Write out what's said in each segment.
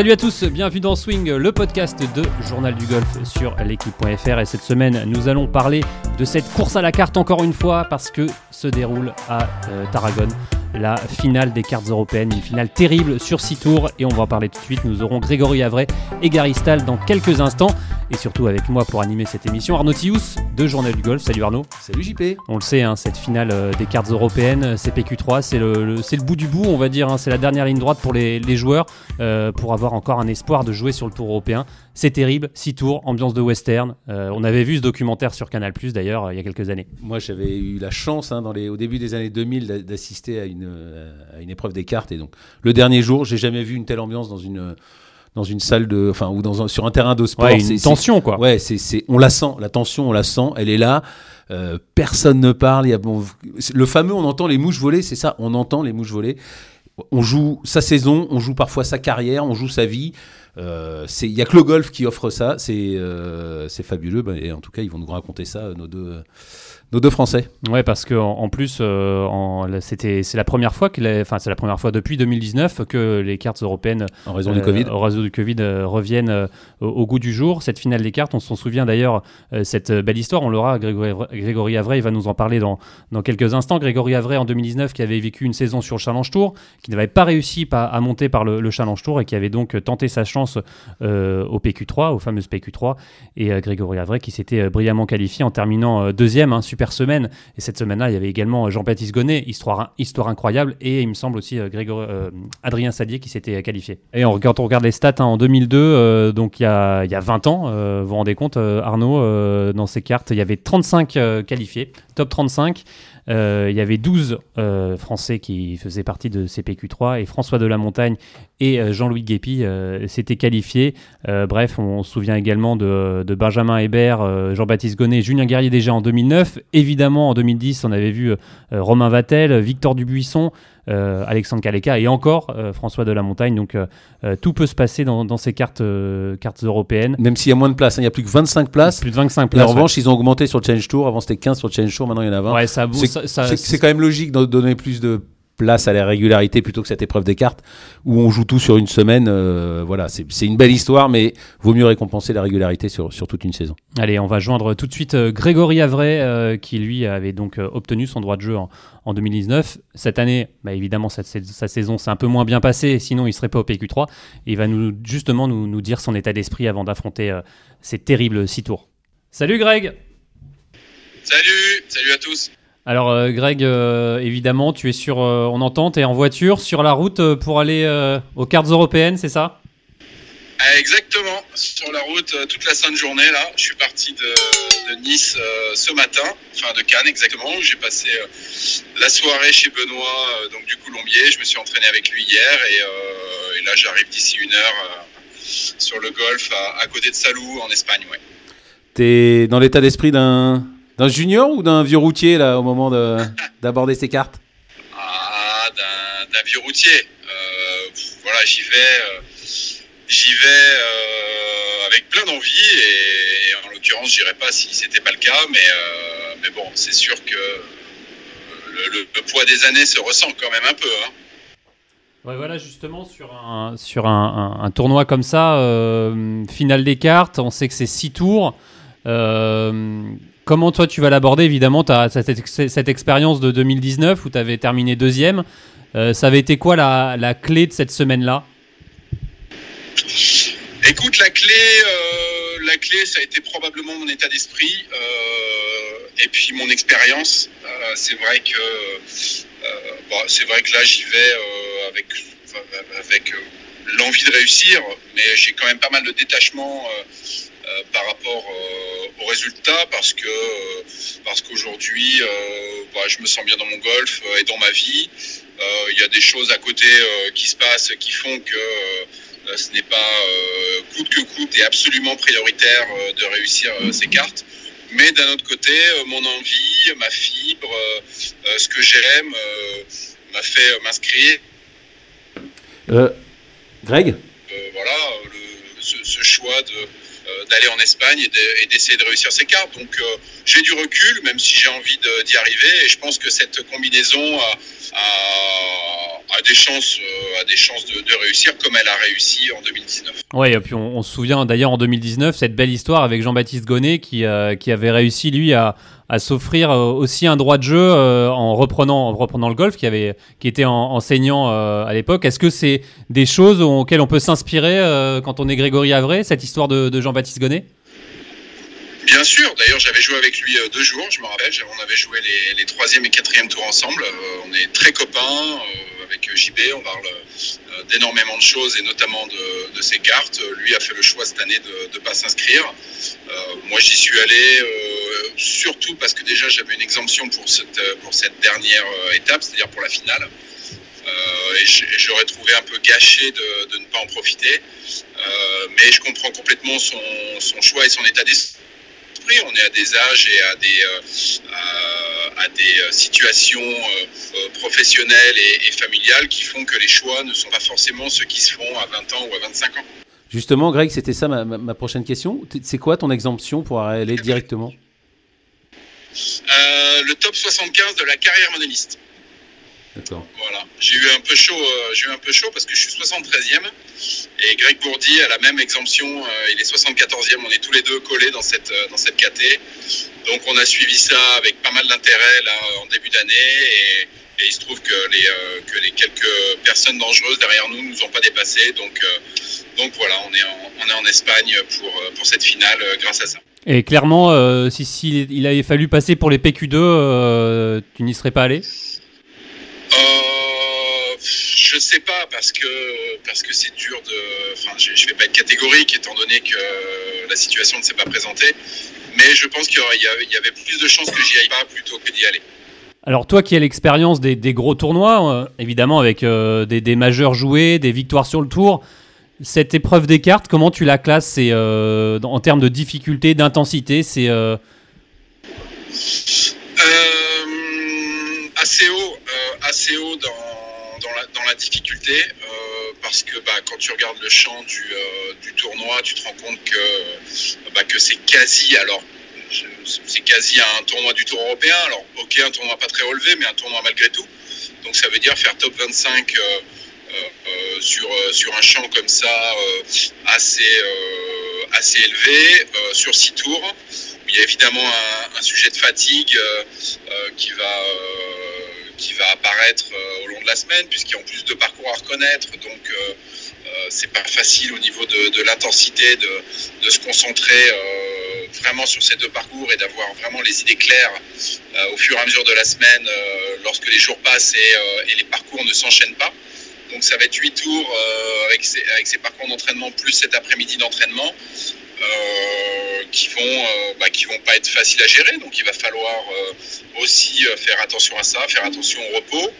Salut à tous, bienvenue dans Swing, le podcast de Journal du Golf sur l'équipe.fr. Et cette semaine, nous allons parler de cette course à la carte encore une fois parce que se déroule à euh, Tarragone la finale des cartes européennes, une finale terrible sur 6 tours et on va en parler tout de suite. Nous aurons Grégory Avray et Gary Stahl dans quelques instants et surtout avec moi pour animer cette émission Arnaud Tius de Journal du Golf. Salut Arnaud. Salut JP. On le sait, hein, cette finale euh, des cartes européennes, CPQ3, c'est le, le, bout du bout, on va dire. Hein. c'est la dernière ligne droite pour les, joueurs euh, pour avoir encore un espoir de jouer sur le tour européen. C'est terrible, 6 tours, ambiance de western. Euh, on avait vu ce documentaire sur Canal Plus d'ailleurs il y a quelques années. Moi j'avais eu la chance hein, dans les, au début des années 2000 d'assister à une, à une épreuve des cartes et donc le dernier jour, j'ai jamais vu une telle ambiance dans une dans une salle de, enfin, ou dans sur un terrain de sport. Ouais, une tension, quoi. Ouais, c'est, on la sent, la tension, on la sent, elle est là. Euh, personne ne parle. Il y a, bon, le fameux, on entend les mouches voler, c'est ça, on entend les mouches voler. On joue sa saison, on joue parfois sa carrière, on joue sa vie. Euh, il n'y a que le golf qui offre ça, c'est euh, fabuleux. Bah, et en tout cas, ils vont nous raconter ça, nos deux nos deux Français. Ouais, parce que en, plus, euh, c'était c'est la première fois que, enfin c'est la première fois depuis 2019 que les cartes européennes, en raison du Covid, en raison du Covid, reviennent au, goût du jour. Cette finale des cartes, on s'en souvient d'ailleurs, cette belle histoire, on l'aura. Grégory, Grégory Avray, il va nous en parler dans dans quelques instants. Grégory Avray en 2019 qui avait vécu une saison sur le Challenge Tour, qui n'avait pas réussi à monter par le, le Challenge Tour et qui avait donc tenté sa chance euh, au PQ3, au fameux PQ3, et euh, Grégory Avray qui s'était euh, brillamment qualifié en terminant deuxième, hein, super semaine. Et cette semaine-là, il y avait également Jean-Baptiste Gonnet, histoire, histoire incroyable, et il me semble aussi Grégory, Adrien Sadier qui s'était qualifié. Et quand on regarde les stats, hein, en 2002, donc il y, a, il y, a, 20 ans, vous vous rendez compte, Arnaud, dans ces cartes, il y avait 35 qualifiés, top 35. Euh, il y avait 12 euh, Français qui faisaient partie de CPQ3 et François de la Montagne et euh, Jean-Louis Guépi s'étaient qualifiés. bref, on, se souvient également de, Benjamin Hébert, Jean-Baptiste Gonnet, Julien Guerrier déjà en 2009. Évidemment, en 2010, on avait vu Romain Vatel, Victor Dubuisson, Alexandre Kaleka et encore euh, François de la Montagne. Donc euh, tout peut se passer dans, ces cartes, cartes européennes. Même s'il y a moins de places, hein. il y a plus que 25 places. Plus de 25 places. en revanche, ils ont augmenté sur le Challenge Tour. Avant c'était 15 sur le Challenge Tour, maintenant il y en a 20. Ouais, ça, c'est quand même logique de donner plus de place à la régularité plutôt que cette épreuve des cartes où on joue tout sur une semaine. Euh, voilà, c'est une belle histoire, mais vaut mieux récompenser la régularité sur, sur toute une saison. Allez, on va joindre tout de suite euh, Grégory Avray, euh, qui lui avait donc obtenu son droit de jeu en, en 2019. Cette année, bah, évidemment, sa, sa saison s'est un peu moins bien passée, sinon il serait pas au PQ3. Et il va nous, justement nous, nous dire son état d'esprit avant d'affronter ces terribles six tours. Salut Greg Salut, salut à tous alors euh, Greg, euh, évidemment, tu es sur, euh, on entend, tu es en voiture sur la route pour aller aux cartes européennes, c'est ça? Exactement, sur la route toute la sainte journée là. Je suis parti de, Nice ce matin, enfin de Cannes exactement. J'ai passé la soirée chez Benoît, donc du Colombier. Je me suis entraîné avec lui hier et, là j'arrive d'ici une heure sur le golf à, côté de Salou en Espagne. Ouais. T'es dans l'état d'esprit d'un d'un junior ou d'un vieux routier là au moment d'aborder ses cartes Ah, d'un vieux routier. Euh, voilà, j'y vais, euh, j'y vais euh, avec plein d'envie et, en l'occurrence, j'irai pas si c'était pas le cas, mais mais bon, c'est sûr que le, poids des années se ressent quand même un peu. Hein. Ouais, voilà, justement, sur un, sur un, tournoi comme ça, finale des cartes, on sait que c'est six tours. Comment toi tu vas l'aborder Évidemment, tu as cette, expérience de 2019 où tu avais terminé deuxième. Euh, ça avait été quoi la, clé de cette semaine-là? Écoute, la clé, euh, la clé, ça a été probablement mon état d'esprit euh, et puis mon expérience. c'est vrai que c'est vrai que là j'y vais avec avec l'envie de réussir, mais j'ai quand même pas mal de détachement par rapport euh, aux résultats parce que euh, parce qu'aujourd'hui bah, je me sens bien dans mon golf et dans ma vie. Il y a des choses à côté qui se passent qui font que ce n'est pas coûte que coûte et absolument prioritaire de réussir ces cartes. Mais d'un autre côté, mon envie, ma fibre, ce que j'aime m'a fait m'inscrire. Greg? Voilà, ce, choix de, euh, d'aller en Espagne et d'essayer de, réussir ces cartes. Donc euh, j'ai du recul, même si j'ai envie d'y arriver. Et je pense que cette combinaison a, des chances, a des chances de, de, réussir comme elle a réussi en 2019. Oui, et puis on, on se souvient d'ailleurs en 2019 cette belle histoire avec Jean-Baptiste Gonnet qui, qui avait réussi lui à, à s'offrir aussi un droit de jeu en reprenant en reprenant le golf qui avait qui était en, enseignant à l'époque. Est-ce que c'est des choses auxquelles on peut s'inspirer quand on est Grégory Avray, cette histoire de, de Jean-Baptiste Gonnet? Bien sûr, d'ailleurs j'avais joué avec lui deux jours, je me rappelle, on avait joué les, les troisième et quatrième tours ensemble, on est très copains, avec JB, on parle d'énormément de choses et notamment de, ses cartes. Lui a fait le choix cette année de ne pas s'inscrire. Euh, moi j'y suis allé euh, surtout parce que déjà j'avais une exemption pour cette, pour cette dernière étape, c'est-à-dire pour la finale. Euh, et j'aurais trouvé un peu gâché de, de, ne pas en profiter. mais je comprends complètement son, son choix et son état d'esprit on est à des âges et à des, euh, à des situations euh, professionnelles et, et, familiales qui font que les choix ne sont pas forcément ceux qui se font à 20 ans ou à 25 ans. Justement, Greg, c'était ça ma, ma, prochaine question. C'est quoi ton exemption pour aller directement? Euh, Le top 75 de la carrière monoliste. Voilà. J'ai eu un peu chaud, euh, j'ai eu un peu chaud parce que je suis 73e et Greg Bourdi a la même exemption, euh, il est 74e, on est tous les deux collés dans cette euh, dans cette KT. Donc on a suivi ça avec pas mal d'intérêt là en début d'année et, et, il se trouve que les que les quelques personnes dangereuses derrière nous nous ont pas dépassés. Donc donc voilà, on est en, on est en Espagne pour pour cette finale grâce à ça. Et clairement, euh, si, si, il avait fallu passer pour les PQ2, euh, tu n'y serais pas allé? Euh, je sais pas parce que parce que c'est dur de. Enfin, je, je vais pas être catégorique étant donné que la situation ne s'est pas présentée, mais je pense qu'il y, y, avait plus de chances que j'y aille pas plutôt que d'y aller. Alors toi qui as l'expérience des, des, gros tournois, euh, évidemment avec euh, des, des, majeurs joués, des victoires sur le tour, cette épreuve des cartes, comment tu la classes euh, en termes de difficulté, d'intensité, c'est assez haut, assez haut dans, dans, la, difficulté, euh, parce que bah, quand tu regardes le champ du, euh, du tournoi, tu te rends compte que, bah, que c'est quasi, alors c'est quasi un tournoi du tour européen, alors ok, un tournoi pas très relevé, mais un tournoi malgré tout. Donc ça veut dire faire top 25 euh, euh, sur, sur un champ comme ça, assez, assez élevé, sur 6 tours. Il y a évidemment un sujet de fatigue qui va qui va apparaître euh, au long de la semaine, puisqu'il y a en plus de parcours à reconnaître. Donc, euh, euh, c'est pas facile au niveau de, l'intensité de, se concentrer vraiment sur ces deux parcours et d'avoir vraiment les idées claires au fur et à mesure de la semaine lorsque les jours passent et, les parcours ne s'enchaînent pas. Donc ça va être huit tours avec ces parcours d'entraînement plus cet après-midi d'entraînement. Euh, qui vont euh, bah, qui vont pas être faciles à gérer. Donc il va falloir euh, aussi faire attention à ça, faire attention au repos.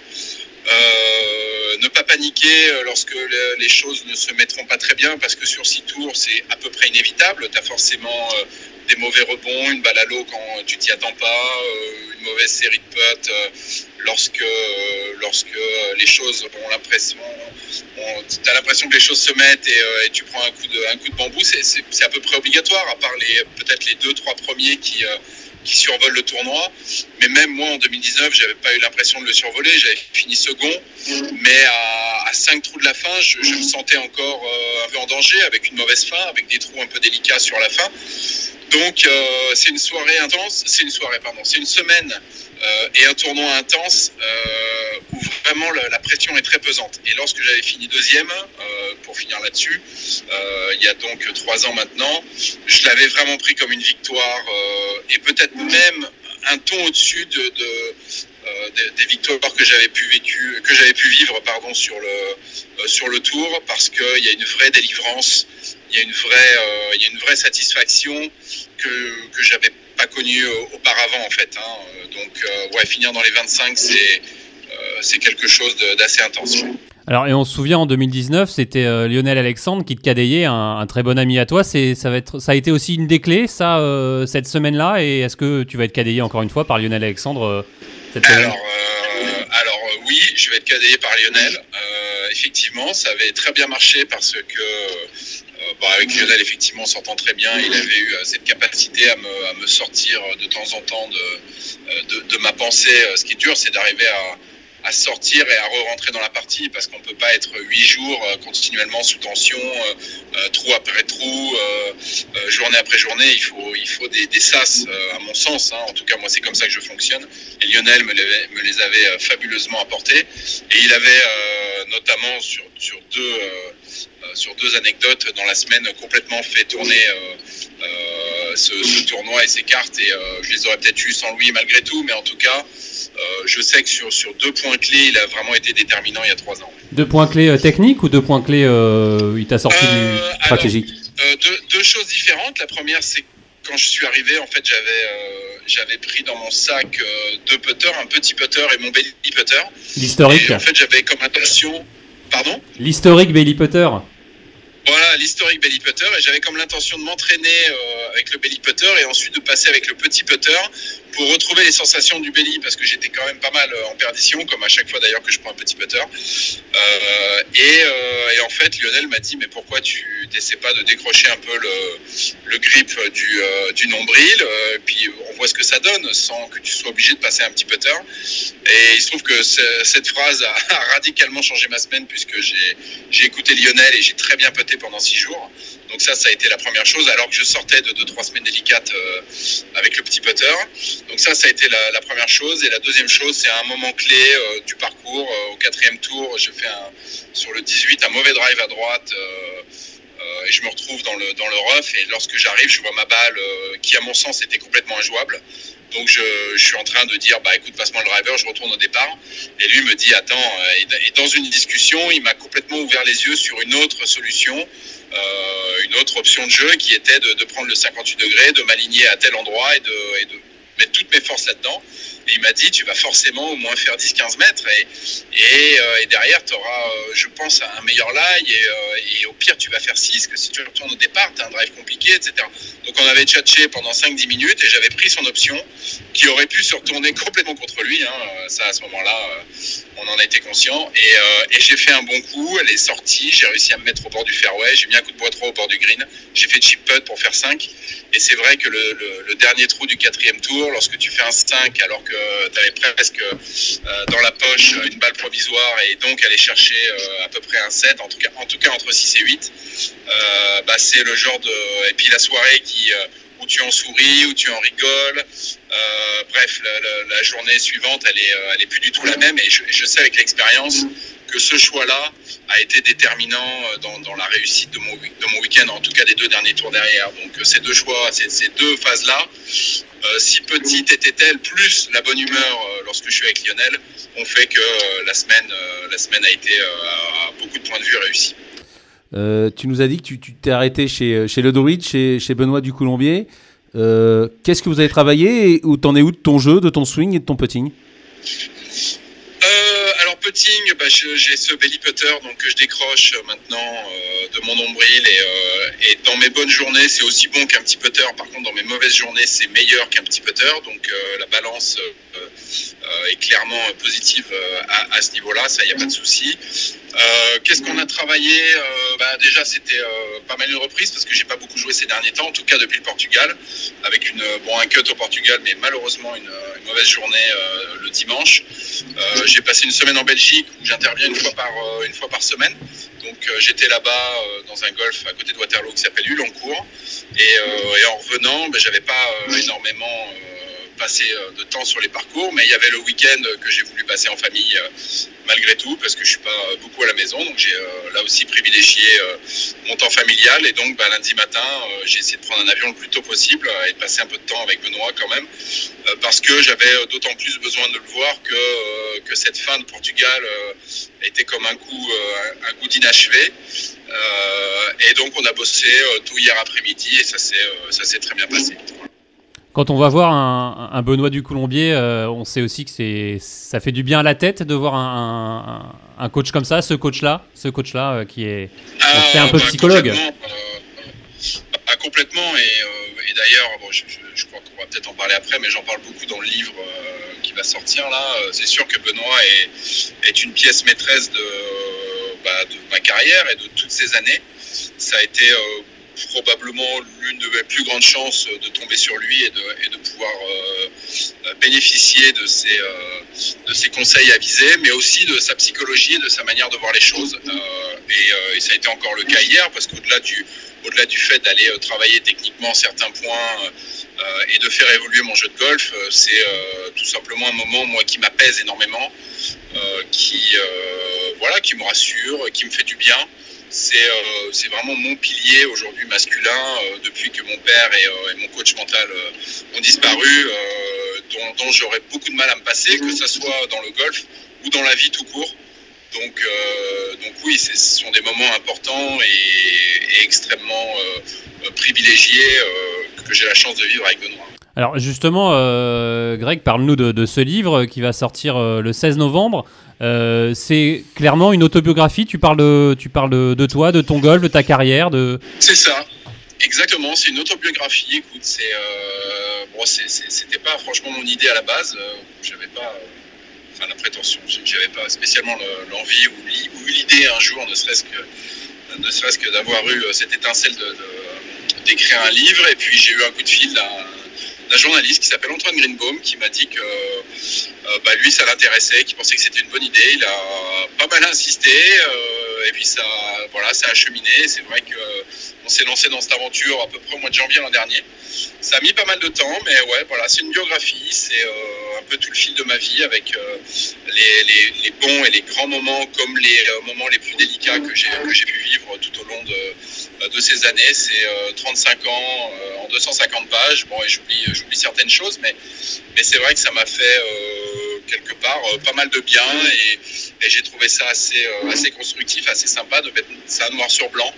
Euh, ne pas paniquer lorsque les choses ne se mettront pas très bien parce que sur six tours c'est à peu près inévitable. Tu as forcément euh, des mauvais rebonds, une balle à l'eau quand tu t'y attends pas, euh, une mauvaise série de putts lorsque, lorsque les choses ont l'impression, tu as l'impression que les choses se mettent et, et, tu prends un coup de, un coup de bambou, c'est à peu près obligatoire à part peut-être les deux trois premiers qui qui survole le tournoi. Mais même moi, en 2019, j'avais pas eu l'impression de le survoler. J'avais fini second, mais à, à 5 trous de la fin, je, me sentais encore euh, un peu en danger, avec une mauvaise fin, avec des trous un peu délicats sur la fin. Donc, euh, c'est une soirée intense. C'est une soirée, pardon. C'est une semaine euh, et un tournoi intense euh, où vraiment la, la, pression est très pesante. Et lorsque j'avais fini deuxième, euh, pour finir là-dessus, euh, il y a donc trois ans maintenant, je l'avais vraiment pris comme une victoire et peut-être même un ton au-dessus de, de euh, des, des, victoires que j'avais pu vécu, que j'avais pu vivre pardon sur le euh, sur le tour parce qu'il y a une vraie délivrance, il y a une vraie euh, il y a une vraie satisfaction que que j'avais pas connue auparavant en fait. Hein. Donc ouais finir dans les 25 c'est c'est quelque chose d'assez intense. Alors, et on se souvient en 2019, c'était euh, Lionel Alexandre qui te cadayait, un, un, très bon ami à toi. C'est, ça, va être, ça a été aussi une des clés, ça, euh, cette semaine-là? Et est-ce que tu vas être cadayé encore une fois par Lionel Alexandre euh, cette semaine? Alors, alors, oui, je vais être cadayé par Lionel. effectivement, ça avait très bien marché parce que bon, avec Lionel, effectivement, on s'entend très bien. Il avait eu cette capacité à me, à me, sortir de temps en temps de, de, de ma pensée. Ce qui est dur, c'est d'arriver à à sortir et à re-rentrer dans la partie parce qu'on peut pas être huit jours euh, continuellement sous tension, euh, euh, trou après trou, journée après journée. Il faut, il faut des, des sas, à mon sens. Hein. En tout cas, moi, c'est comme ça que je fonctionne. Et Lionel me les, me les avait fabuleusement apportés. Et il avait notamment sur, sur deux sur deux anecdotes dans la semaine complètement fait tourner ce, ce, tournoi et ces cartes et je les aurais peut-être eu sans lui malgré tout mais en tout cas euh, je sais que sur, sur deux points clés, il a vraiment été déterminant il y a trois ans. Deux points clés euh, techniques ou deux points clés, euh, il t'a sorti du stratégique deux, choses différentes. La première, c'est quand je suis arrivé, en fait, j'avais j'avais pris dans mon sac deux putters, un petit putter et mon belly putter. L'historique. En fait, j'avais comme intention. Pardon L'historique belly putter. Voilà, l'historique belly putter. Et j'avais comme l'intention de m'entraîner avec le belly putter et ensuite de passer avec le petit putter pour retrouver les sensations du belly parce que j'étais quand même pas mal euh, en perdition, comme à chaque fois d'ailleurs que je prends un petit putter. Euh, et, euh, et, en fait, Lionel m'a dit mais pourquoi tu n'essaies pas de décrocher un peu le, le grip du, euh, du nombril, euh, puis on voit ce que ça donne sans que tu sois obligé de passer un petit putter. Et il se trouve que cette phrase a, a, radicalement changé ma semaine puisque j'ai écouté Lionel et j'ai très bien puté pendant six jours. Donc ça, ça a été la première chose, alors que je sortais de 2-3 semaines délicates euh, avec le petit putter. Donc ça, ça a été la, première chose. Et la deuxième chose, c'est un moment clé euh, du parcours. Euh, au quatrième tour, je fais sur le 18 un mauvais drive à droite. Et je me retrouve dans le, dans le rough. Et lorsque j'arrive, je vois ma balle qui, à mon sens, était complètement injouable. Donc je, je, suis en train de dire, bah écoute, passe-moi le driver, je retourne au départ. Et lui me dit, attends, et dans une discussion, il m'a complètement ouvert les yeux sur une autre solution une autre option de jeu qui était de, prendre le 58 degrés, de m'aligner à tel endroit et de mettre toutes mes forces là-dedans. Il m'a dit, tu vas forcément au moins faire 10-15 mètres. Et, et, euh, derrière, tu auras, euh, je pense, un meilleur lie. Et, euh, au pire, tu vas faire 6, que si tu retournes au départ, tu as un drive compliqué, etc. Donc on avait tchatché pendant 5-10 minutes et j'avais pris son option qui aurait pu se retourner complètement contre lui. Hein. Ça, à ce moment-là, on en a été conscient. Et, j'ai fait un bon coup. Elle est sortie. J'ai réussi à me mettre au bord du fairway. J'ai mis un coup de bois trop au bord du green. J'ai fait chip putt pour faire 5. Et c'est vrai que le, le, le, dernier trou du quatrième tour, lorsque tu fais un 5 alors que tu avais presque euh, dans la poche une balle provisoire et donc aller chercher euh, à peu près un 7, en tout cas, en tout cas entre 6 et 8, euh, bah, c'est le genre de... Et puis la soirée qui où tu en souris, où tu en rigoles. Euh, bref, la, journée suivante, elle est, elle est plus du tout la même. Et je sais avec l'expérience que ce choix-là a été déterminant dans, dans, la réussite de mon, de mon week-end, en tout cas des deux derniers tours derrière. Donc ces deux choix, ces, deux phases-là, euh, si petite était-elle, plus la bonne humeur euh, lorsque je suis avec Lionel, ont fait que euh, la, semaine, la semaine a été à beaucoup de points de vue réussie. Euh, tu nous as dit que tu t'es arrêté chez, chez Le Druide, chez, chez Benoît du Coulombier. Euh, Qu'est-ce que vous avez travaillé et où t'en es où de ton jeu, de ton swing et de ton putting? Euh, alors putting, bah, j'ai ce belly putter donc que je décroche maintenant euh, de mon nombril et, euh, et, dans mes bonnes journées c'est aussi bon qu'un petit putter. Par contre dans mes mauvaises journées c'est meilleur qu'un petit putter. Donc la balance est clairement positive à, à, ce niveau-là, ça y a pas de souci. Qu'est-ce qu'on a travaillé bah, Déjà c'était pas mal une reprise parce que j'ai pas beaucoup joué ces derniers temps, en tout cas depuis le Portugal, avec une bon un cut au Portugal, mais malheureusement une, une mauvaise journée le dimanche. Euh, j'ai passé une semaine en Belgique où j'interviens une fois par euh, une fois par semaine. Donc euh, j'étais là-bas dans un golf à côté de Waterloo qui s'appelle Hulancourt. Et, et en revenant, ben, j'avais pas énormément passer de temps sur les parcours, mais il y avait le week-end que j'ai voulu passer en famille malgré tout, parce que je suis pas beaucoup à la maison, donc j'ai là aussi privilégié mon temps familial, et donc bah, lundi matin, j'ai essayé de prendre un avion le plus tôt possible et de passer un peu de temps avec Benoît quand même, parce que j'avais d'autant plus besoin de le voir que, cette fin de Portugal était comme un coup, un, goût d'inachevé. et donc on a bossé tout hier après-midi et ça s'est très bien passé. Quand on va voir un, un Benoît du Colombier, euh, on sait aussi que c'est, ça fait du bien à la tête de voir un, un, un coach comme ça, ce coach-là, ce coach-là euh, qui est, ah, c'est un peu bah, psychologue. Complètement, bah, complètement et, et d'ailleurs, bon, je, je, je, crois qu'on va peut-être en parler après, mais j'en parle beaucoup dans le livre qui va sortir là. C'est sûr que Benoît est, est une pièce maîtresse de, bah, de ma carrière et de toutes ces années. Ça a été probablement l'une de mes plus grandes chances de tomber sur lui et de, et de pouvoir euh, bénéficier de ses, de ses conseils avisés, mais aussi de sa psychologie et de sa manière de voir les choses. Et, et, ça a été encore le cas hier, parce qu'au-delà du, au-delà du fait d'aller travailler techniquement certains points et de faire évoluer mon jeu de golf, c'est tout simplement un moment, moi, qui m'apaise énormément, qui, voilà, qui me rassure, qui me fait du bien. Euh, c'est vraiment mon pilier aujourd'hui masculin euh, depuis que mon père et, euh, mon coach mental ont disparu, dont, j'aurais beaucoup de mal à me passer, que ce soit dans le golf ou dans la vie tout court. Donc, donc oui, ce sont des moments importants et, extrêmement privilégiés que j'ai la chance de vivre avec Benoît. Alors justement, Greg, parle-nous de, de, ce livre qui va sortir le 16 novembre. Euh, c'est clairement une autobiographie. Tu parles, de, tu parles de, toi, de ton golf, de ta carrière. De... C'est ça. Exactement, c'est une autobiographie. Écoute, c'est, euh, bon, c'était pas franchement mon idée à la base. Euh, j'avais pas, enfin la prétention, j'avais pas spécialement l'envie ou, l'idée un jour, ne serait-ce que, ne serait-ce que d'avoir eu cette étincelle d'écrire un livre. Et puis j'ai eu un coup de fil d'un, journaliste qui s'appelle Antoine Greenbaum qui m'a dit que bah, lui ça l'intéressait, qu'il pensait que c'était une bonne idée. Il a pas mal insisté euh, et puis ça, voilà, ça a cheminé. C'est vrai qu'on s'est lancé dans cette aventure à peu près au mois de janvier l'an dernier. Ça a mis pas mal de temps, mais ouais, voilà, c'est une biographie, c'est euh, un peu tout le fil de ma vie avec les, bons et les grands moments comme les moments les plus délicats que j'ai pu vivre tout au long de, ces années. C'est 35 ans en 250 pages. Bon, et j'oublie certaines choses, mais, c'est vrai que ça m'a fait euh, quelque part euh, pas mal de bien et, j'ai trouvé ça assez, euh, assez constructif, assez sympa de mettre ça noir sur blanc,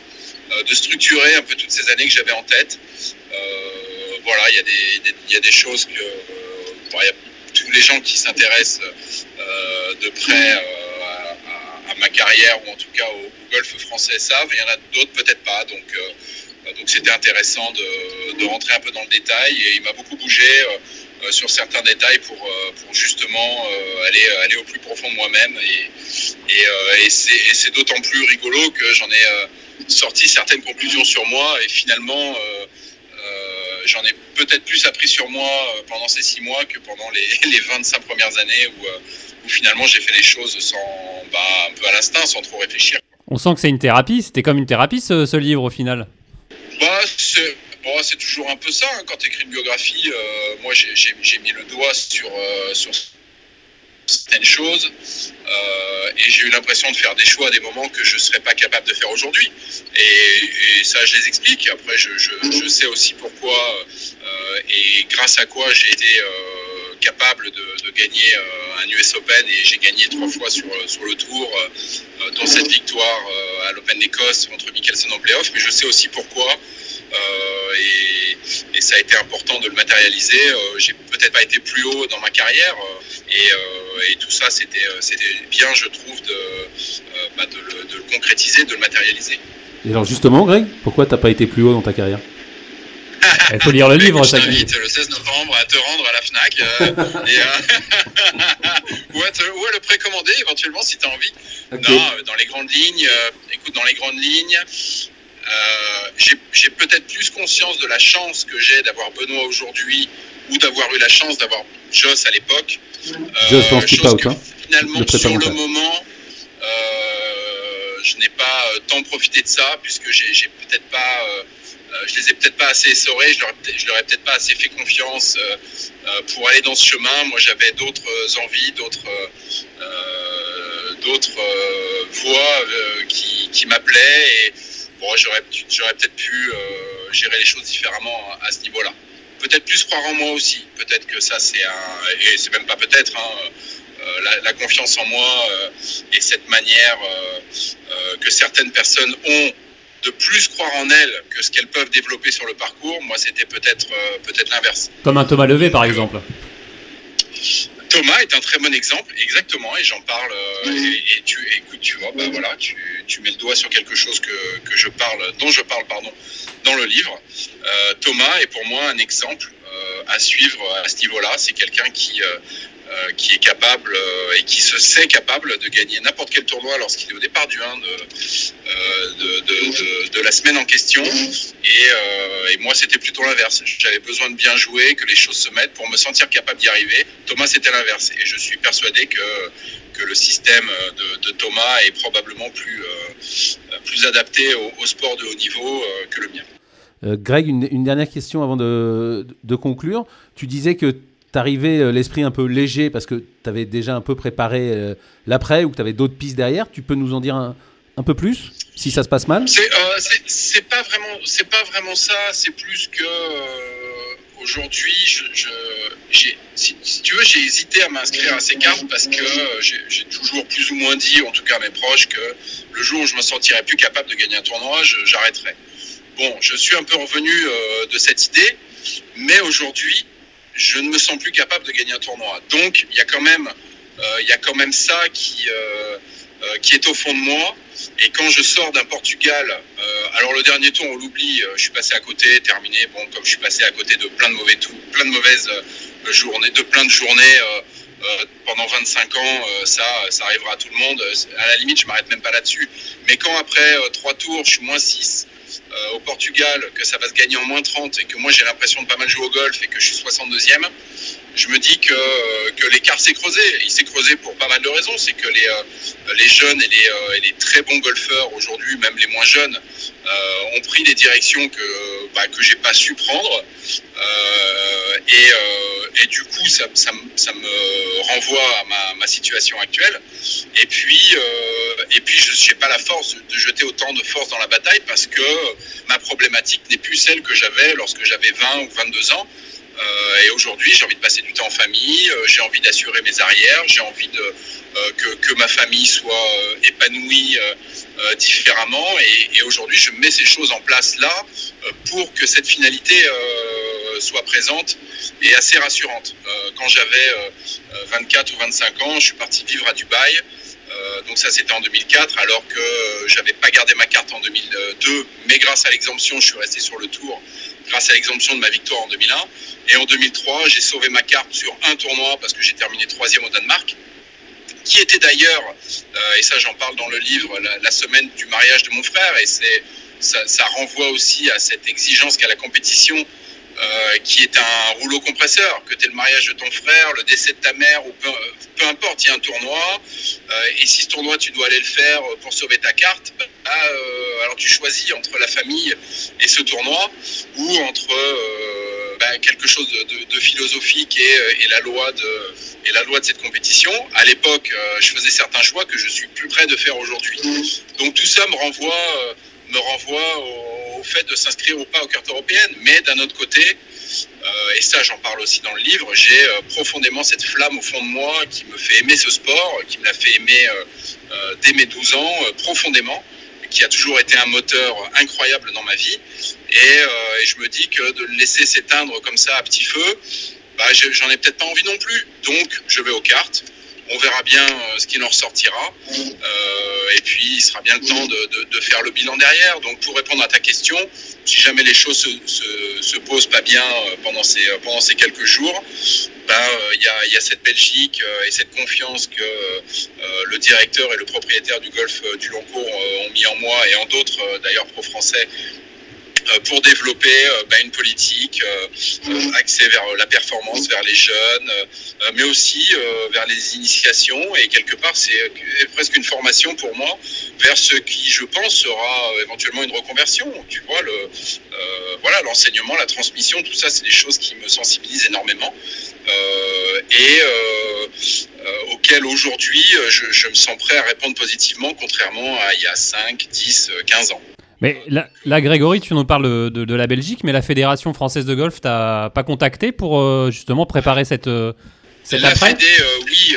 de structurer un peu toutes ces années que j'avais en tête. voilà, il y, a des, y a des choses que tous les gens qui s'intéressent de près à, ma carrière ou en tout cas au, golf français savent. Il y en a d'autres peut-être pas, donc donc c'était intéressant de, rentrer un peu dans le détail et il m'a beaucoup bougé euh, euh, sur certains détails pour, euh, pour justement aller, aller au plus profond de moi-même. Et, et, c'est d'autant plus rigolo que j'en ai sorti certaines conclusions sur moi et finalement j'en ai peut-être plus appris sur moi pendant ces six mois que pendant les, les 25 premières années où, où finalement j'ai fait les choses sans, bah, un peu à l'instinct, sans trop réfléchir. On sent que c'est une thérapie, c'était comme une thérapie ce livre au final? Bah, c'est toujours un peu ça. Hein. Quand tu écris une biographie, euh, moi j'ai mis le doigt sur, euh, certaines choses euh, et j'ai eu l'impression de faire des choix à des moments que je ne serais pas capable de faire aujourd'hui. Et, ça, je les explique. Après, je, sais aussi pourquoi et grâce à quoi j'ai été capable de, gagner un US Open et j'ai gagné trois fois sur, le tour, dans cette victoire à l'Open d'Écosse contre Mickelson en playoff. Mais je sais aussi pourquoi euh, et, ça a été important de le matérialiser. Euh, j'ai peut-être pas été plus haut dans ma carrière euh, et, tout ça, c'était bien, je trouve, bah, de, le, concrétiser, de le matérialiser. Et alors justement, Greg, pourquoi t'as pas été plus haut dans ta carrière? Il faut lire le livre, ça. Je t'invite le 16 novembre à te rendre à la FNAC ou, à le précommander éventuellement si tu as envie. Non, dans les grandes lignes, écoute, dans les grandes lignes, euh, j'ai peut-être plus conscience de la chance que j'ai d'avoir Benoît aujourd'hui ou d'avoir eu la chance d'avoir Joss à l'époque. Joss pense qu'il out. Hein. Finalement, sur le moment, euh, je n'ai pas euh, tant profité de ça puisque j'ai peut-être pas, je les ai peut-être pas assez essorés, je leur, je leur ai peut-être pas assez fait confiance pour aller dans ce chemin. Moi, j'avais d'autres envies, d'autres d'autres voies qui, qui m'appelaient et j'aurais, peut-être pu euh, gérer les choses différemment à, ce niveau-là. Peut-être plus croire en moi aussi. Peut-être que ça, c'est un. Et c'est même pas peut-être. Hein, euh, la, confiance en moi euh, et cette manière que certaines personnes ont de plus croire en elles que ce qu'elles peuvent développer sur le parcours, moi, c'était peut-être peut-être l'inverse. Comme un Thomas Levé, par exemple. Thomas est un très bon exemple, exactement, et j'en parle. et, tu écoute, tu vois, bah voilà, tu, tu mets le doigt sur quelque chose que, que je parle, dont je parle pardon, dans le livre. Euh, Thomas est pour moi un exemple euh, à suivre à ce niveau-là. C'est quelqu'un qui, euh, euh, qui est capable euh, et qui se sait capable de gagner n'importe quel tournoi lorsqu'il est au départ du 1 de, de, de, la semaine en question. Et, moi, c'était plutôt l'inverse. J'avais besoin de bien jouer, que les choses se mettent pour me sentir capable d'y arriver. Thomas, c'était l'inverse. Et je suis persuadé que, que le système de, Thomas est probablement plus, plus adapté au, au, sport de haut niveau que le mien. Greg, une, une, dernière question avant de, de conclure. Tu disais que t'arrivais euh, l'esprit un peu léger parce que tu avais déjà un peu préparé euh, l'après ou que tu avais d'autres pistes derrière. Tu peux nous en dire un, peu plus si ça se passe mal? C'est euh, pas vraiment c'est pas vraiment ça. C'est plus que aujourd'hui, si, tu veux, j'ai hésité à m'inscrire à ces cartes parce que j'ai toujours plus ou moins dit, en tout cas à mes proches, que le jour où je me sentirais plus capable de gagner un tournoi, j'arrêterais. Bon, je suis un peu revenu de cette idée, mais aujourd'hui, je ne me sens plus capable de gagner un tournoi. Donc, il y a quand même, euh, il y a quand même ça qui, euh, euh, qui est au fond de moi. Et quand je sors d'un Portugal, euh, alors le dernier tour, on l'oublie, euh, je suis passé à côté, terminé. Bon, comme je suis passé à côté de plein de mauvais tours, plein de mauvaises journées, de plein de journées. pendant 25 ans, ça, ça arrivera à tout le monde. À la limite, je m'arrête même pas là-dessus. Mais quand après trois tours, je suis moins 6, euh, au Portugal, que ça va se gagner en moins 30 et que moi j'ai l'impression de pas mal jouer au golf et que je suis 62e, je me dis que, que l'écart s'est creusé. Il s'est creusé pour pas mal de raisons. C'est que les, euh, les jeunes et les, euh, les, très bons golfeurs aujourd'hui, même les moins jeunes, ont pris des directions que, bah, que j'ai pas su prendre. et, et, du coup, ça, ça, ça me renvoie à ma, ma, situation actuelle. Et puis, et puis je n'ai pas la force de jeter autant de force dans la bataille parce que ma problématique n'est plus celle que j'avais lorsque j'avais 20 ou 22 ans. Euh, et aujourd'hui, j'ai envie de passer du temps en famille, euh, j'ai envie d'assurer mes arrières, j'ai envie euh, que, que, ma famille soit épanouie différemment. Et, et aujourd'hui, je mets ces choses en place là pour que cette finalité soit présente et assez rassurante. quand j'avais 24 ou 25 ans, je suis parti vivre à Dubaï. Euh, donc ça c'était en 2004 alors que euh, j'avais pas gardé ma carte en 2002 mais grâce à l'exemption je suis resté sur le tour grâce à l'exemption de ma victoire en 2001 et en 2003 j'ai sauvé ma carte sur un tournoi parce que j'ai terminé troisième au Danemark qui était d'ailleurs euh, et ça j'en parle dans le livre la, semaine du mariage de mon frère. Et c'est ça, ça renvoie aussi à cette exigence qu'a la compétition euh, qui est un rouleau compresseur, que tu es le mariage de ton frère, le décès de ta mère, ou peu, peu importe, il y a un tournoi, euh, et si ce tournoi tu dois aller le faire pour sauver ta carte, bah, euh, alors tu choisis entre la famille et ce tournoi, ou entre euh, bah, quelque chose de, de, de philosophique et, et, la loi de, et la loi de cette compétition. À l'époque, je faisais certains choix que je suis plus prêt de faire aujourd'hui. Donc tout ça me renvoie, me renvoie au au fait de s'inscrire ou pas aux cartes européennes. Mais d'un autre côté, euh, et ça j'en parle aussi dans le livre, j'ai euh, profondément cette flamme au fond de moi qui me fait aimer ce sport, qui me l'a fait aimer euh, dès mes 12 ans profondément, qui a toujours été un moteur incroyable dans ma vie. Et, je me dis que de le laisser s'éteindre comme ça à petit feu, bah, j'en ai peut-être pas envie non plus. Donc je vais aux cartes on verra bien euh, ce qui en ressortira. Euh, et puis, il sera bien le temps de, faire le bilan derrière. Donc, pour répondre à ta question, si jamais les choses se, se, se posent pas bien euh, pendant ces, quelques jours, ben, il y, a, y, a, cette Belgique et cette confiance que le directeur et le propriétaire du golf du long cours ont mis en moi et en d'autres, d'ailleurs pro-français, pour développer euh, bah, une politique euh, axée vers la performance, vers les jeunes, mais aussi vers les initiations. Et quelque part, c'est presque une formation pour moi vers ce qui, je pense, sera éventuellement une reconversion. Tu vois, le, voilà, l'enseignement, la transmission, tout ça, c'est des choses qui me sensibilisent énormément et auxquelles aujourd'hui, je, je me sens prêt à répondre positivement, contrairement à il y a 5, 10, 15 ans. Mais là, là, Grégory, tu nous parles de, la Belgique, mais la Fédération française de golf t'a pas contacté pour euh, justement préparer cette, euh, cette la après Fédé, euh, oui,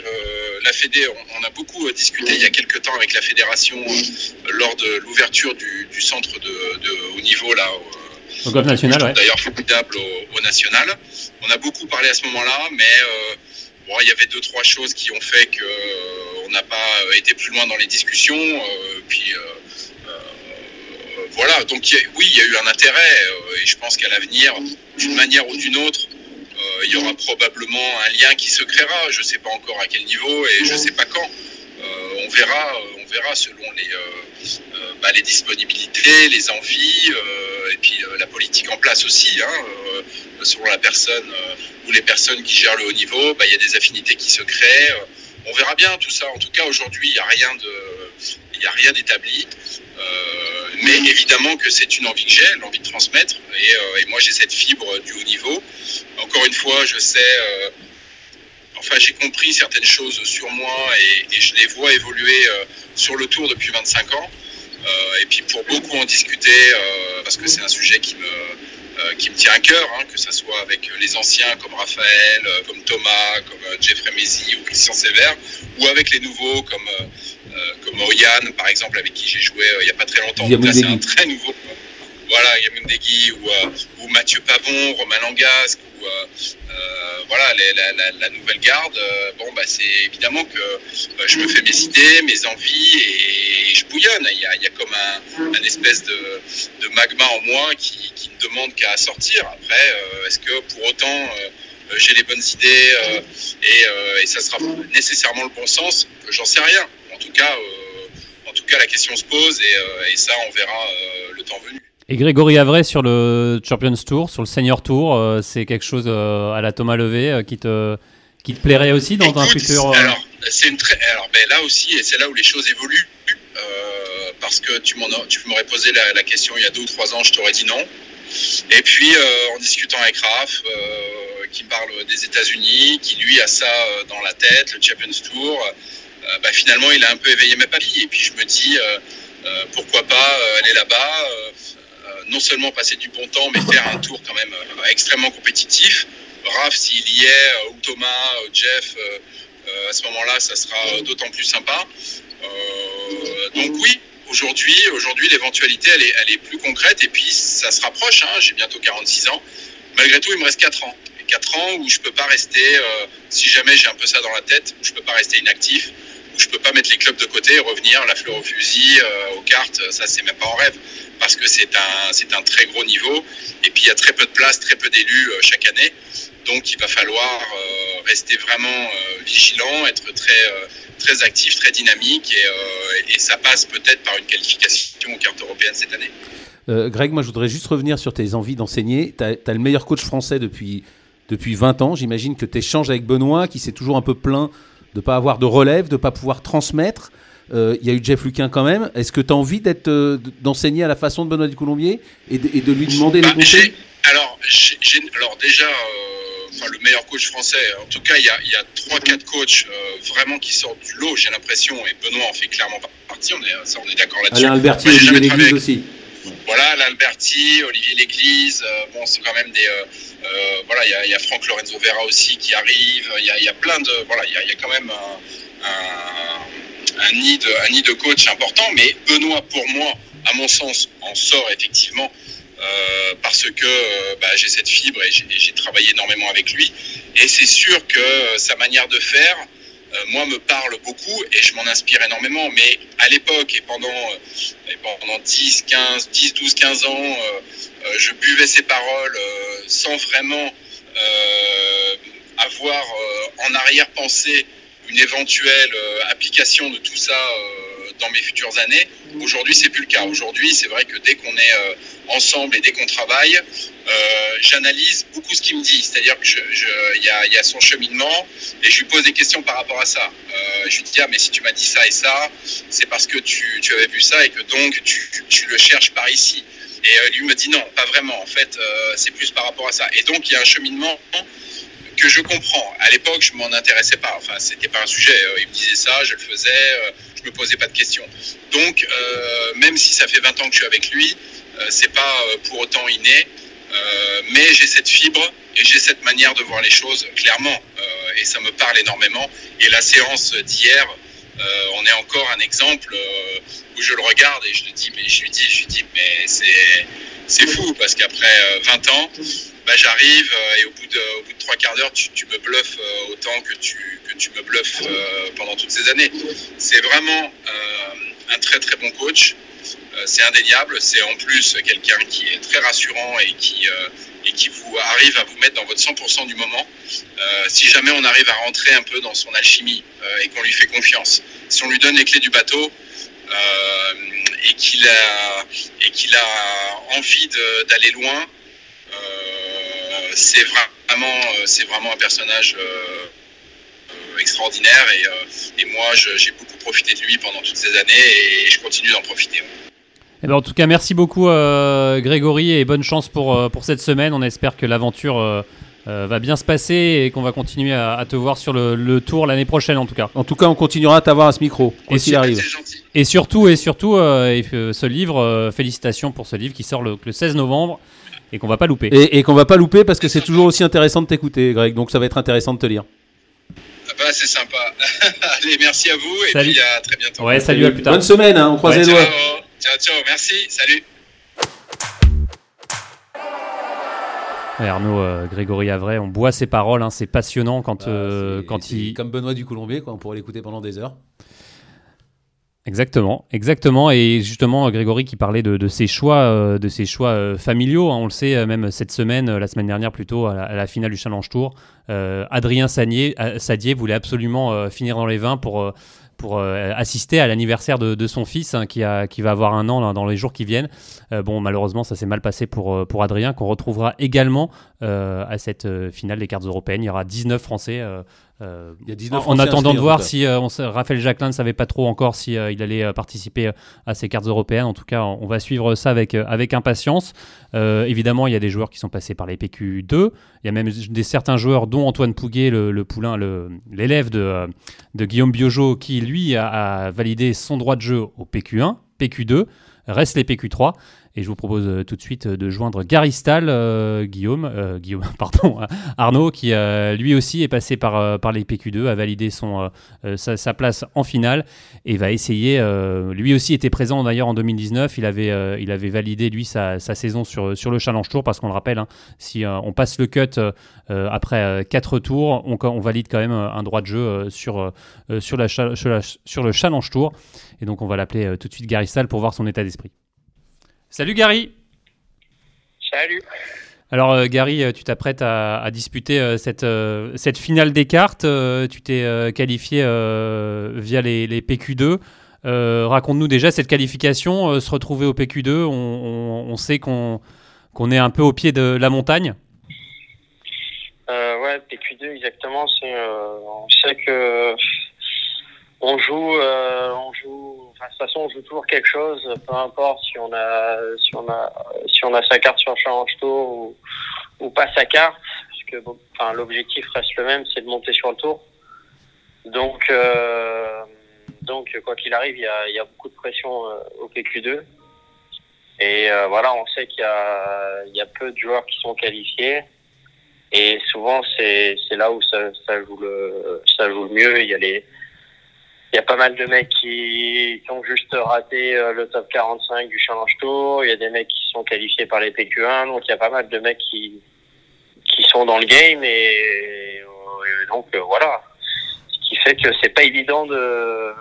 la Fédé, on, on, a beaucoup discuté il y a quelques temps avec la Fédération lors de l'ouverture du, du, centre de, de, haut niveau là. Au golf national, ouais. D'ailleurs formidable au, au, national. On a beaucoup parlé à ce moment-là, mais bon, il y avait deux trois choses qui ont fait que on n'a pas été plus loin dans les discussions. puis voilà, donc oui, il y a eu un intérêt, euh, et je pense qu'à l'avenir, d'une manière ou d'une autre, euh, il y aura probablement un lien qui se créera. Je ne sais pas encore à quel niveau et je ne sais pas quand. on verra, on verra selon les, bah, les disponibilités, les envies et puis la politique en place aussi. Hein, selon la personne ou les personnes qui gèrent le haut niveau, bah, il y a des affinités qui se créent. On verra bien tout ça. En tout cas, aujourd'hui, il n'y a rien de, il n'y a rien d'établi. Euh, mais évidemment que c'est une envie que j'ai, l'envie de transmettre. Euh, et, moi, j'ai cette fibre du haut niveau. Encore une fois, je sais. Euh, enfin, j'ai compris certaines choses sur moi et, je les vois évoluer sur le tour depuis 25 ans. et puis pour beaucoup en discuter, parce que c'est un sujet qui me, qui me tient à cœur, hein, que ce soit avec les anciens comme Raphaël, comme Thomas, comme Jeffrey Mézi ou Christian Sévère, ou avec les nouveaux comme euh, comme Oyan, par exemple, avec qui j'ai joué euh, il n'y a pas très longtemps. c'est un très nouveau. Voilà, Yamundegi ou, euh, ou Mathieu Pavon, Romain Langasque, ou voilà, la, nouvelle garde. bon, bah, c'est évidemment que je me fais mes idées, mes envies et je bouillonne. Il y a, comme un, espèce de, magma en moi qui, ne demande qu'à sortir. Après, est-ce que pour autant j'ai les bonnes idées et, et, ça sera nécessairement le bon sens? J'en sais rien en tout cas, euh, en tout cas, la question se pose et, euh, ça, on verra euh, le temps venu. Et Grégory Avray sur le Champions Tour, sur le Senior Tour, c'est quelque chose à la Thomas Levé qui te qui te plairait aussi dans un futur Alors, c'est une très, alors ben, là aussi, et c'est là où les choses évoluent, parce que tu m'aurais posé la, question il y a deux ou trois ans, je t'aurais dit non. Et puis en discutant avec Raph, qui parle des États-Unis, qui lui a ça dans la tête, le Champions Tour. Euh, bah, finalement, il a un peu éveillé ma papille. Et puis je me dis, euh, euh, pourquoi pas aller là-bas, non seulement passer du bon temps, mais faire un tour quand même extrêmement compétitif. Raph, s'il y est, ou Thomas, Jeff, à ce moment-là, ça sera d'autant plus sympa. donc oui, aujourd'hui, aujourd'hui l'éventualité, elle est, elle est, plus concrète et puis ça se rapproche. Hein. J'ai bientôt 46 ans. Malgré tout, il me reste 4 ans. 4 ans où je peux pas rester, si jamais j'ai un peu ça dans la tête, où je peux pas rester inactif je peux pas mettre les clubs de côté et revenir la fleur au fusil, euh, aux cartes, ça c'est même pas en rêve parce que c'est un, c'est un très gros niveau et puis il y a très peu de place, très peu d'élus euh, chaque année. Donc il va falloir euh, rester vraiment vigilant, être très, très actif, très dynamique et, ça passe peut-être par une qualification aux cartes européennes cette année. Greg, moi je voudrais juste revenir sur tes envies d'enseigner. Tu as, le meilleur coach français depuis, depuis 20 ans. J'imagine que tu échanges avec Benoît qui s'est toujours un peu plein de pas avoir de relève, de pas pouvoir transmettre. Euh, il y a eu Jeff Luquin quand même. Est-ce que tu as envie d'être euh, d'enseigner à la façon de Benoît Ducoulombier et de, et de lui demander les bah, conseils? alors, alors déjà, euh, le meilleur coach français, en tout cas, il y a, y a 3-4 coachs vraiment qui sortent du lot, j'ai l'impression, et Benoît en fait clairement partie, on est, ça, on est d'accord là-dessus. Alain Alberti, Olivier Léglise aussi. Voilà, Alain Alberti, Olivier Léglise, bon, c'est quand même des euh, voilà, il y, a Franck Lorenzo Vera aussi qui arrive. Il y, a, plein de, voilà, il y, a, quand même un, nid de, un nid de coach important. Mais Benoît, pour moi, à mon sens, en sort effectivement euh, parce que euh, bah, j'ai cette fibre et j'ai travaillé énormément avec lui. Et c'est sûr que sa manière de faire, moi, me parle beaucoup et je m'en inspire énormément. Mais à l'époque et pendant, pendant 10, 15, 10, 12, 15 ans, euh, je buvais ses paroles euh, sans vraiment euh, avoir en arrière-pensée une éventuelle application de tout ça dans mes futures années. Aujourd'hui, c'est plus le cas. Aujourd'hui, c'est vrai que dès qu'on est ensemble et dès qu'on travaille, j'analyse beaucoup ce qu'il me dit. C'est-à-dire qu'il y, y, a son cheminement et je lui pose des questions par rapport à ça. je lui dis, ah, mais si tu m'as dit ça et ça, c'est parce que tu, avais vu ça et que donc tu, le cherches par ici. Et euh, lui me dit non, pas vraiment. En fait, euh, c'est plus par rapport à ça. Et donc, il y a un cheminement que je comprends. À l'époque, je m'en intéressais pas. Enfin, c'était pas un sujet. Euh, il me disait ça, je le faisais, je me posais pas de questions. Donc, même si ça fait 20 ans que je suis avec lui, c'est pas pour autant inné. mais j'ai cette fibre et j'ai cette manière de voir les choses clairement. et ça me parle énormément. Et la séance d'hier, on est encore un exemple où je le regarde et je, le dis, mais je lui dis, je lui dis, mais c'est, c'est fou parce qu'après 20 euh, ans, bah, j'arrive euh, et au bout de, au bout de trois quarts d'heure, tu, tu, me bluffes euh, autant que tu, que tu me bluffes pendant toutes ces années. C'est vraiment un très très bon coach. c'est indéniable. C'est en plus quelqu'un qui est très rassurant et qui, et qui vous arrive à vous mettre dans votre 100% du moment. si jamais on arrive à rentrer un peu dans son alchimie et qu'on lui fait confiance, si on lui donne les clés du bateau et qu'il a, et qu'il a envie d'aller loin, c'est vraiment, c'est vraiment un personnage extraordinaire et, et moi j'ai beaucoup profité de lui pendant toutes ces années et je continue d'en profiter. Eh ben, en tout cas, merci beaucoup euh, Grégory et bonne chance pour, euh, pour cette semaine. On espère que l'aventure euh, va bien se passer et qu'on va continuer à, te voir sur le, tour l'année prochaine en tout cas. En tout cas, on continuera à t'avoir à ce micro, quoi s'il arrive. Et surtout, et surtout ce livre, félicitations pour ce livre qui sort le, 16 novembre et qu'on va pas louper. Et, et qu'on va pas louper parce que c'est toujours aussi intéressant de t'écouter, Greg. Donc ça va être intéressant de te lire. Ah bah, c'est sympa. Allez, merci à vous et puis à très bientôt. Ouais, salut, à plus tard. Bonne semaine, hein, on croise les doigts. Ciao, ciao, merci, salut. Arnaud, euh, Grégory Avray, on boit ses paroles, hein, c'est passionnant quand, bah, euh, quand il. Comme Benoît du Colombier, quoi, on pourrait l'écouter pendant des heures. Exactement, exactement. Et justement, Grégory qui parlait de, ses choix, euh, de ses choix euh, familiaux. Hein, on le sait, euh, même cette semaine, la semaine dernière plutôt, à la, finale du Challenge Tour, Adrien Sadier voulait absolument finir dans les 20 pour pour assister à l'anniversaire de, son fils hein, qui va avoir un an dans les jours qui viennent. bon, malheureusement, ça s'est mal passé pour, pour Adrien, qu'on retrouvera également à cette finale des cartes européennes. Il y aura 19 Français euh, en, attendant de voir si euh, on, Raphaël Jacquelin ne savait pas trop encore si euh, il allait participer à ces cartes européennes. En tout cas, on va suivre ça avec, avec impatience. évidemment, il y a des joueurs qui sont passés par les PQ2. Il y a même des, certains joueurs, dont Antoine Pouguet, le, poulain, l'élève de, de Guillaume Biojo, qui lui a, a validé son droit de jeu au PQ1, PQ2. Reste les PQ3. Et je vous propose euh, tout de suite euh, de joindre Gary Stahl, euh, Guillaume, Guillaume, pardon, Arnaud, qui lui aussi est passé par, par les PQ2, a validé son, sa, place en finale et va essayer. lui aussi était présent d'ailleurs en 2019. Il avait, il avait validé lui sa, sa, saison sur, sur le Challenge Tour parce qu'on le rappelle, hein, si on passe le cut après 4 tours, on, on, valide quand même un droit de jeu sur, sur, la, sur, le Challenge Tour. Et donc on va l'appeler tout de suite Gary Stahl pour voir son état d'esprit. Salut Gary. Salut. Alors euh, Gary, euh, tu t'apprêtes à, disputer euh, cette, cette finale des cartes. tu t'es qualifié via les, PQ2. Raconte-nous déjà cette qualification, se retrouver au PQ2. On, sait qu'on qu'on est un peu au pied de la montagne. ouais, PQ2 exactement. on sait que on joue, on joue de toute façon, on joue toujours quelque chose, peu importe si on a, si on a, si on a sa carte sur le challenge tour ou, ou pas sa carte, parce que enfin, l'objectif reste le même, c'est de monter sur le tour. Donc, euh, donc quoi qu'il arrive, il y a, y a, beaucoup de pression euh, au PQ2. Et euh, voilà, on sait qu'il y a, y a peu de joueurs qui sont qualifiés. Et souvent, c'est là où ça, ça joue le, ça joue le mieux. Il y a les, il y a pas mal de mecs qui, ont juste raté euh, le top 45 du Challenge Tour. Il y a des mecs qui sont qualifiés par les PQ1. Donc il y a pas mal de mecs qui, qui sont dans le game. Et, donc euh, voilà. Ce qui fait que c'est pas évident de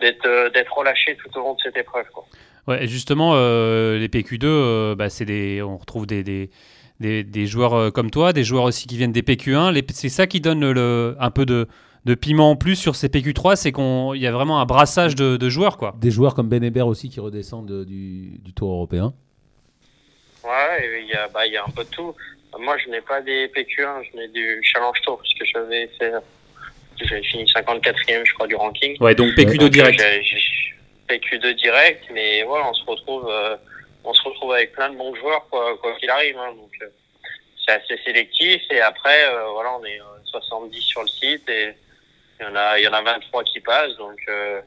d'être euh, relâché tout au long de cette épreuve. Quoi. Ouais, justement, les PQ2, bah, des, on retrouve des, des, des, joueurs comme toi, des joueurs aussi qui viennent des PQ1. C'est ça qui donne le, un peu de, de piment en plus sur ces PQ3, c'est qu'il y a vraiment un brassage de, joueurs. quoi. Des joueurs comme Ben Hébert aussi qui redescendent du, Tour européen. Ouais, il y, a, bah, y a un peu de tout. Moi, je n'ai pas des PQ1, je n'ai du Challenge Tour, parce que j'avais fait. J'avais fini 54e, je crois, du ranking. Ouais, donc PQ2 direct. PQ2 direct, mais voilà, on se retrouve, euh, on se retrouve avec plein de bons joueurs, quoi qu'il arrive. Hein, donc, euh, c'est assez sélectif, et après, euh, voilà, on est 70 sur le site, et il y en a, il y en a 23 qui passent, donc euh,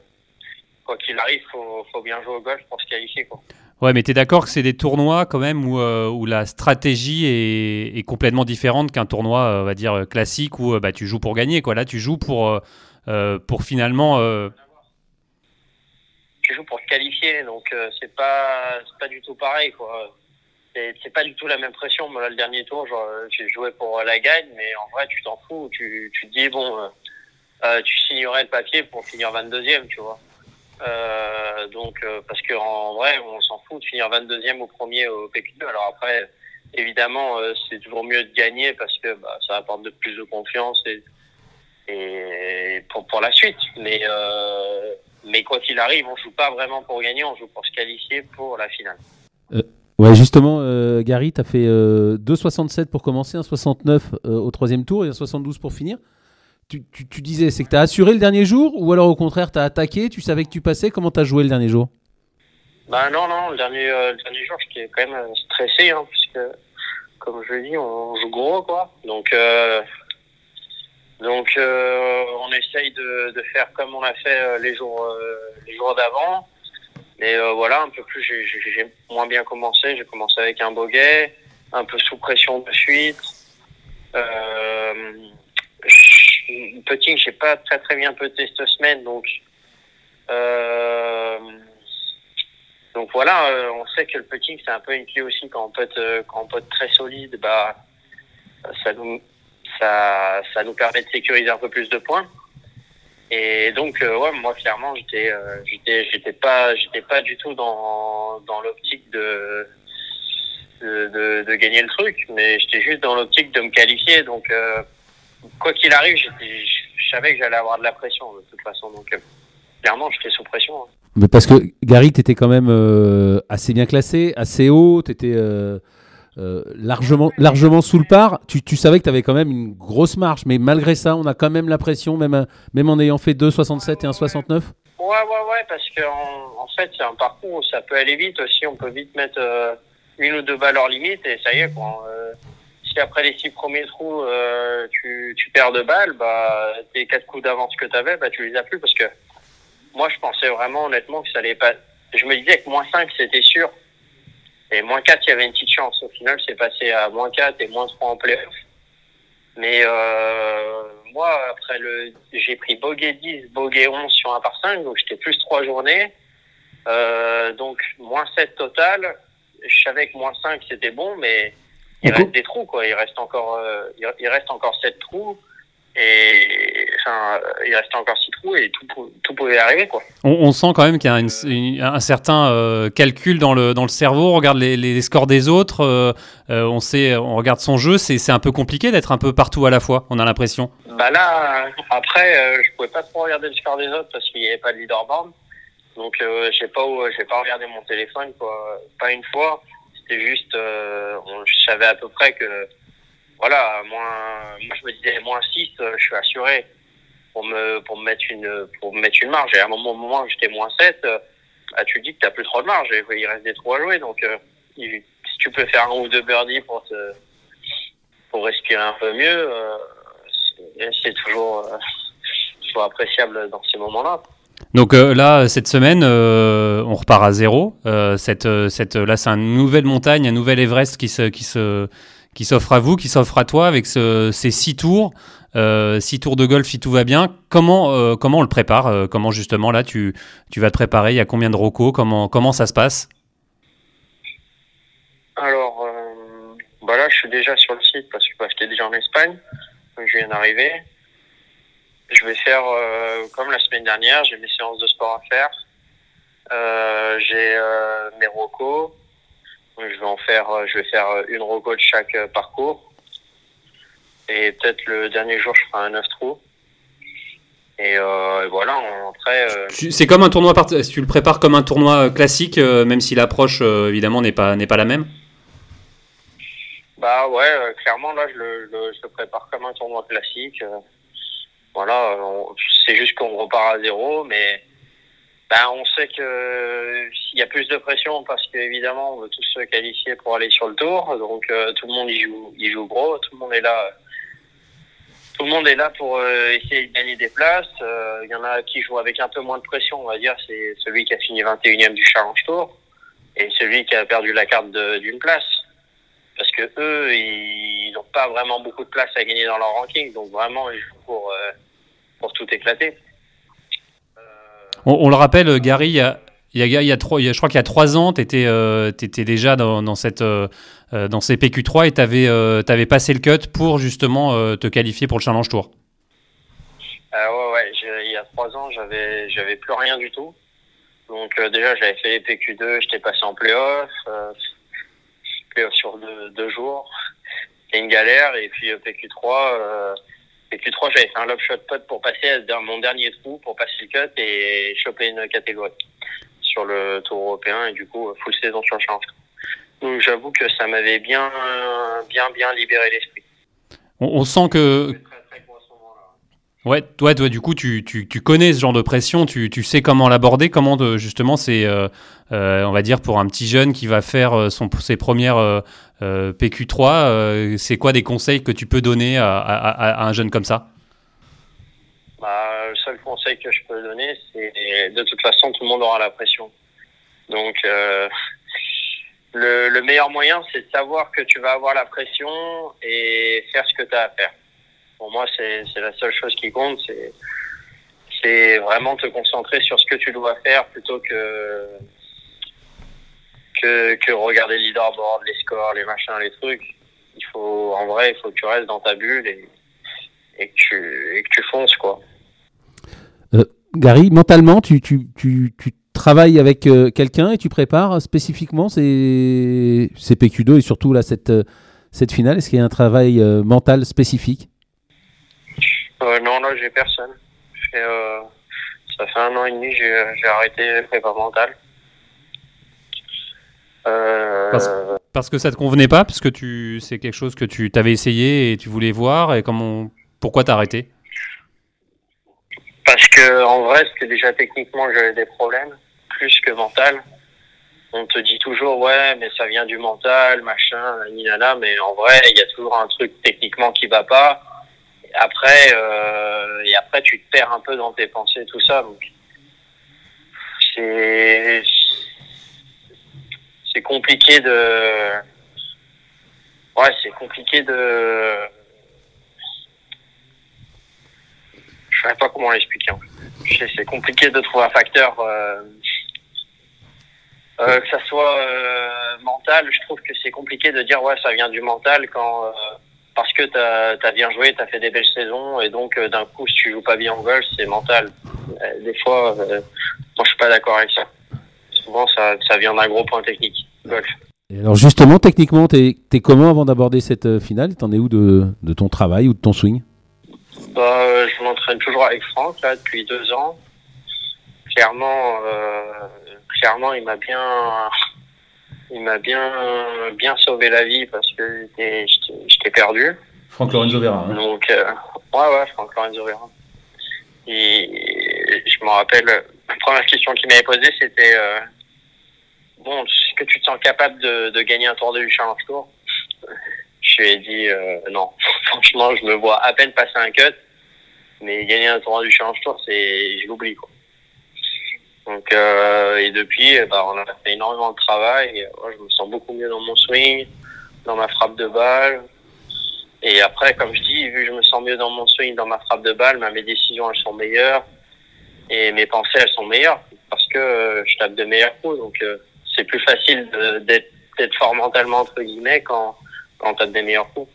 quoi qu'il arrive, faut, faut bien jouer au golf pour se qualifier. Quoi. Ouais, mais tu es d'accord que c'est des tournois quand même où, euh, où la stratégie est, est complètement différente qu'un tournoi, euh, on va dire, classique où bah, tu joues pour gagner. Quoi. Là, tu joues pour, pour finalement. Tu joues pour te qualifier, donc c'est pas, pas du tout pareil. Quoi. C'est, pas du tout la même pression. Moi, là, le dernier tour, j'ai joué pour la gagne, mais en vrai, tu t'en fous. Tu, tu te dis, bon, euh, tu signerais le papier pour finir 22e, tu vois. donc, parce qu'en vrai, on s'en fout de finir 22e ou premier au PQ2. Alors après, évidemment, c'est toujours mieux de gagner parce que bah, ça apporte de plus de confiance et, pour, la suite. Mais, quoi qu'il arrive, on joue pas vraiment pour gagner, on joue pour se qualifier pour la finale. Ouais, justement, euh, Gary, tu as fait euh, 2,67 pour commencer, un 69 euh, au troisième tour et un 72 pour finir. Tu, tu, disais, c'est que tu as assuré le dernier jour ou alors au contraire, tu as attaqué, tu savais que tu passais Comment tu as joué le dernier jour? Bah non, non, le dernier, euh, le dernier jour, j'étais quand même stressé, hein, puisque, comme je l'ai dit, on joue gros, quoi. Donc, donc on essaye de, de, faire comme on a fait les jours, les jours d'avant. Mais euh, voilà, un peu plus, j'ai moins bien commencé. J'ai commencé avec un boguet, un peu sous pression de suite. Euh, petit, j'ai pas très très bien peu cette semaine, donc euh, donc voilà, euh, on sait que le petit c'est un peu une clé aussi quand on peut quand on peut être très solide, bah ça nous ça ça nous permet de sécuriser un peu plus de points. Et donc, euh, ouais, moi, clairement, j'étais, j'étais, j'étais pas, j'étais pas du tout dans, dans l'optique de, de, de, gagner le truc, mais j'étais juste dans l'optique de me qualifier. Donc, quoi qu'il arrive, je savais que j'allais avoir de la pression de toute façon. Donc, clairement, j'étais sous pression. Hein. Mais parce que Gary, t'étais quand même assez bien classé, assez haut, t'étais euh, largement, largement sous le par. Tu, tu savais que tu avais quand même une grosse marche, mais malgré ça, on a quand même la pression, même, même en ayant fait 2,67 et 1,69 Ouais, ouais, ouais, parce qu'en en, fait, c'est un parcours où ça peut aller vite aussi. On peut vite mettre euh, une ou deux balles hors limite et ça y est, quoi. Euh, si après les six premiers trous, tu, tu perds deux balles, bah, tes quatre coups d'avance que tu avais, bah, tu les as plus parce que moi, je pensais vraiment, honnêtement, que ça allait pas. Je me disais que moins 5, c'était sûr. Et moins 4, il y avait une petite chance. Au final, c'est passé à moins 4 et moins 3 en playoff. Mais euh, moi, après le, j'ai pris bogey 10, bogey 11 sur un par 5, donc j'étais plus 3 journées. Euh, donc moins 7 total. Je savais que moins 5 c'était bon, mais il reste des trous quoi. Il reste encore, euh, il reste encore 7 trous. Et enfin, il restait encore six trous et tout, tout pouvait arriver. Quoi. On, sent quand même qu'il y a un certain euh, calcul dans le, dans le cerveau. On regarde les, les scores des autres, euh, euh, on, sait, on regarde son jeu. C'est un peu compliqué d'être un peu partout à la fois, on a l'impression. Bah là, après, je pouvais pas trop regarder le score des autres parce qu'il n'y avait pas de leaderboard. Donc, je n'ai pas, pas regardé mon téléphone, quoi. pas une fois. C'était juste, je savais à peu près que voilà, moins, moi je me disais moins 6, euh, je suis assuré pour me, pour me mettre une, pour me mettre une marge. Et à un moment, moment où j'étais moins 7, euh, bah, tu dis que t'as plus trop de marge il reste des trous à jouer. Donc, euh, si tu peux faire un ou deux birdies pour te, pour respirer un peu mieux, c'est toujours, toujours appréciable dans ces moments-là. Donc là, cette semaine, on repart à zéro. cette, cette, là, c'est une nouvelle montagne, un nouvel Everest qui se, qui se, qui s'offre à vous, qui s'offre à toi avec ces six tours, euh, six tours de golf si tout va bien. Comment, euh, comment on le prépare euh, Comment justement là tu, tu vas te préparer? Il y a combien de rocos? Comment, comment ça se passe? Alors, bah là je suis déjà sur le site parce que j'étais déjà en Espagne, je viens d'arriver. Je vais faire comme la semaine dernière, j'ai mes séances de sport à faire. j'ai mes rocos, je vais en faire, euh, je vais faire euh, une roco de chaque euh, parcours. Et peut-être le dernier jour, je ferai un 9 trous. Et, voilà, après. C'est comme un tournoi, tu le prépares comme un tournoi classique, même si l'approche évidemment n'est pas n'est pas la même? Bah ouais, clairement là, je le, je le, prépare comme un tournoi classique. Voilà, c'est juste qu'on repart à zéro, mais ben, on sait que s'il y a plus de pression parce qu'évidemment on veut tous se qualifier pour aller sur le tour, donc euh, tout le monde y joue, y joue gros, tout le monde est là. Tout le monde est là pour euh, essayer de gagner des places. Euh, il y en a qui jouent avec un peu moins de pression, on va dire. C'est celui qui a fini 21e du Challenge Tour et celui qui a perdu la carte d'une place. Parce que eux, ils n'ont pas vraiment beaucoup de place à gagner dans leur ranking, donc vraiment ils jouent pour pour tout éclater. On, le rappelle, Gary, il y a, il y a, il y a trois, je crois qu'il y a trois ans, tu étais, euh, déjà dans, dans cette, euh, euh, dans ces PQ3 et tu avais, avais, passé le cut pour justement te qualifier pour le Challenge Tour. ouais, ouais, il y a trois ans, j'avais, j'avais plus rien du tout. Donc euh, déjà, j'avais fait les PQ2, j'étais passé en playoff, euh, sur deux, deux jours. C'était une galère. Et puis euh, PQ3, euh, PQ3, j'avais fait un lob shot putt pour passer mon dernier trou, pour passer le cut et choper une catégorie sur le tour européen et du coup full saison sur le challenge. Donc j'avoue que ça m'avait bien, bien, bien libéré l'esprit. On, on sent que, Très, très gros à ce moment-là. Ouais, toi, du coup, tu, tu, tu connais ce genre de pression, tu, tu sais comment l'aborder, comment justement c'est, euh, euh, on va dire, pour un petit jeune qui va faire euh, son, ses premières euh, euh, PQ3, euh, c'est quoi des conseils que tu peux donner à, à- un jeune comme ça? Bah, le seul conseil que je peux donner, c'est de toute façon, tout le monde aura la pression. Donc, le, le meilleur moyen, c'est de savoir que tu vas avoir la pression et faire ce que tu as à faire. Pour moi, c'est la seule chose qui compte, c'est vraiment te concentrer sur ce que tu dois faire plutôt que que, que regarder le leaderboard, les scores, les machins, les trucs. Il faut, en vrai, il faut que tu restes dans ta bulle et, et que tu, que tu fonces, quoi. Gary, mentalement, tu, tu, tu, tu travailles avec euh, quelqu'un et tu prépares spécifiquement ces, ces PQ2 et surtout là, cette, euh, cette finale? Est-ce qu'il y a un travail euh, mental spécifique? Euh, non, là, j'ai personne. Euh, ça fait un an et demi, j'ai, j'ai arrêté prépa. Euh, Parce- Parce que ça te convenait pas, parce que tu, c'est quelque chose que tu t'avais essayé et tu voulais voir, et comment, pourquoi t'as arrêté? Parce que en vrai, c'était déjà techniquement, j'avais des problèmes, plus que mental. On te dit toujours, ouais, mais ça vient du mental, machin, nani, nana, mais en vrai, il y a toujours un truc techniquement qui va pas. Après, euh, et après, tu te perds un peu dans tes pensées, tout ça. Donc, c'est, c'est compliqué de, ouais, c'est compliqué de, je sais pas comment l'expliquer. sais, C'est compliqué de trouver un facteur, euh, euh, que ça soit euh, mental. Je trouve que c'est compliqué de dire ouais ça vient du mental quand euh, parce que t'as as bien joué, t'as fait des belles saisons et donc euh, d'un coup si tu joues pas bien en golf c'est mental. Euh, des fois, euh, moi je suis pas d'accord avec ça. Souvent ça, ça vient d'un gros point technique. Golf. Et Alors justement, techniquement, t'es es comment avant d'aborder cette finale? T'en es où de, de ton travail ou de ton swing? Bah, euh, je m'entraîne toujours avec Franck là depuis deux ans. Clairement, euh, clairement, il m'a bien, il m'a bien, bien sauvé la vie parce que j'étais- perdu. Franck Lorenzo Vera. Donc, euh, ouais, ouais, Franck Lorenzo Vera. Et je me rappelle, la première question qu'il m'avait posée, c'était euh, bon, est-ce que tu te sens capable de, de gagner un tournoi du Challenge Tour Je lui ai dit euh, non. Franchement, je me vois à peine passer un cut, mais gagner un tournoi du Challenge Tour, c'est, je l'oublie quoi. Donc, euh, et depuis, eh ben, on a fait énormément de travail. Ouais, je me sens beaucoup mieux dans mon swing, dans ma frappe de balle. Et après, comme je dis, vu que je me sens mieux dans mon swing, dans ma frappe de balle, ben, mes décisions elles sont meilleures et mes pensées elles sont meilleures parce que euh, je tape de meilleurs coups. Donc euh, c'est plus facile d'être fort mentalement entre guillemets quand quand on tape des meilleurs coups.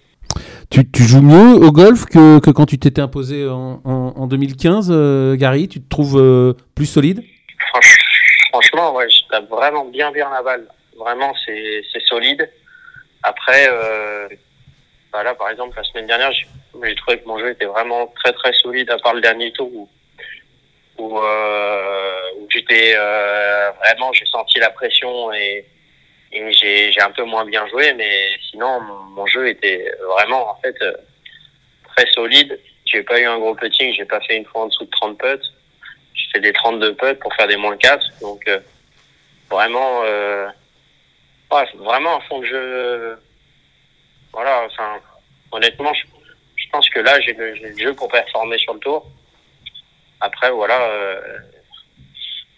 Tu, joues mieux au golf que, quand tu t'étais imposé en, en, en 2015, euh, Gary? Tu te trouves euh, plus solide? Franch- franchement, ouais, je tape vraiment bien bien la balle. Vraiment, c'est solide. Après, euh, bah par exemple, la semaine dernière, j'ai trouvé que mon jeu était vraiment très très solide, à part le dernier tour où où, euh, où j'étais euh, vraiment, j'ai senti la pression et et j'ai j'ai un peu moins bien joué, mais sinon mon, mon jeu était vraiment en fait euh, très solide. J'ai pas eu un gros putting, j'ai pas fait une fois en dessous de 30 putts. Fait des 32 putts pour faire des moins 4. Donc, euh, vraiment, euh, ouais, vraiment fond de jeu. Voilà, enfin, honnêtement, je, je pense que là, j'ai le, jeu pour performer sur le tour. Après, voilà, euh,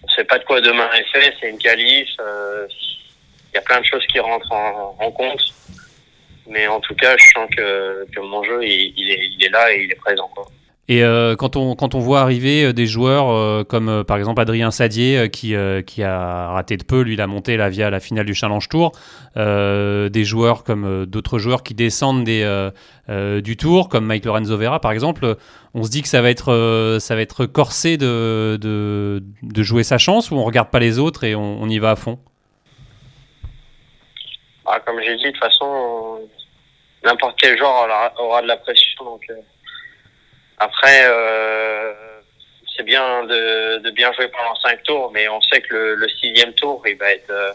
on sait pas de quoi demain est fait, c'est une qualif. euh, Il y a plein de choses qui rentrent en, compte. Mais en tout cas, je sens que, que mon jeu, il, il est, il est là et il est présent. Quoi. Et euh, quand, on, quand on voit arriver euh, des joueurs euh, comme euh, par exemple Adrien Sadier euh, qui, euh, qui a raté de peu, lui il a monté là via la finale du Challenge Tour, des joueurs comme d'autres joueurs qui descendent des, du Tour, comme Mike Lorenzo Vera par exemple, on se dit que ça va être, ça va être corsé de, de, de jouer sa chance ou on regarde pas les autres et on, on y va à fond? Ah, comme j'ai dit, de toute façon, n'importe quel joueur aura, aura de la pression. Donc, après, euh, c'est bien de, de bien jouer pendant cinq tours, mais on sait que le, le sixième tour, il va être, euh,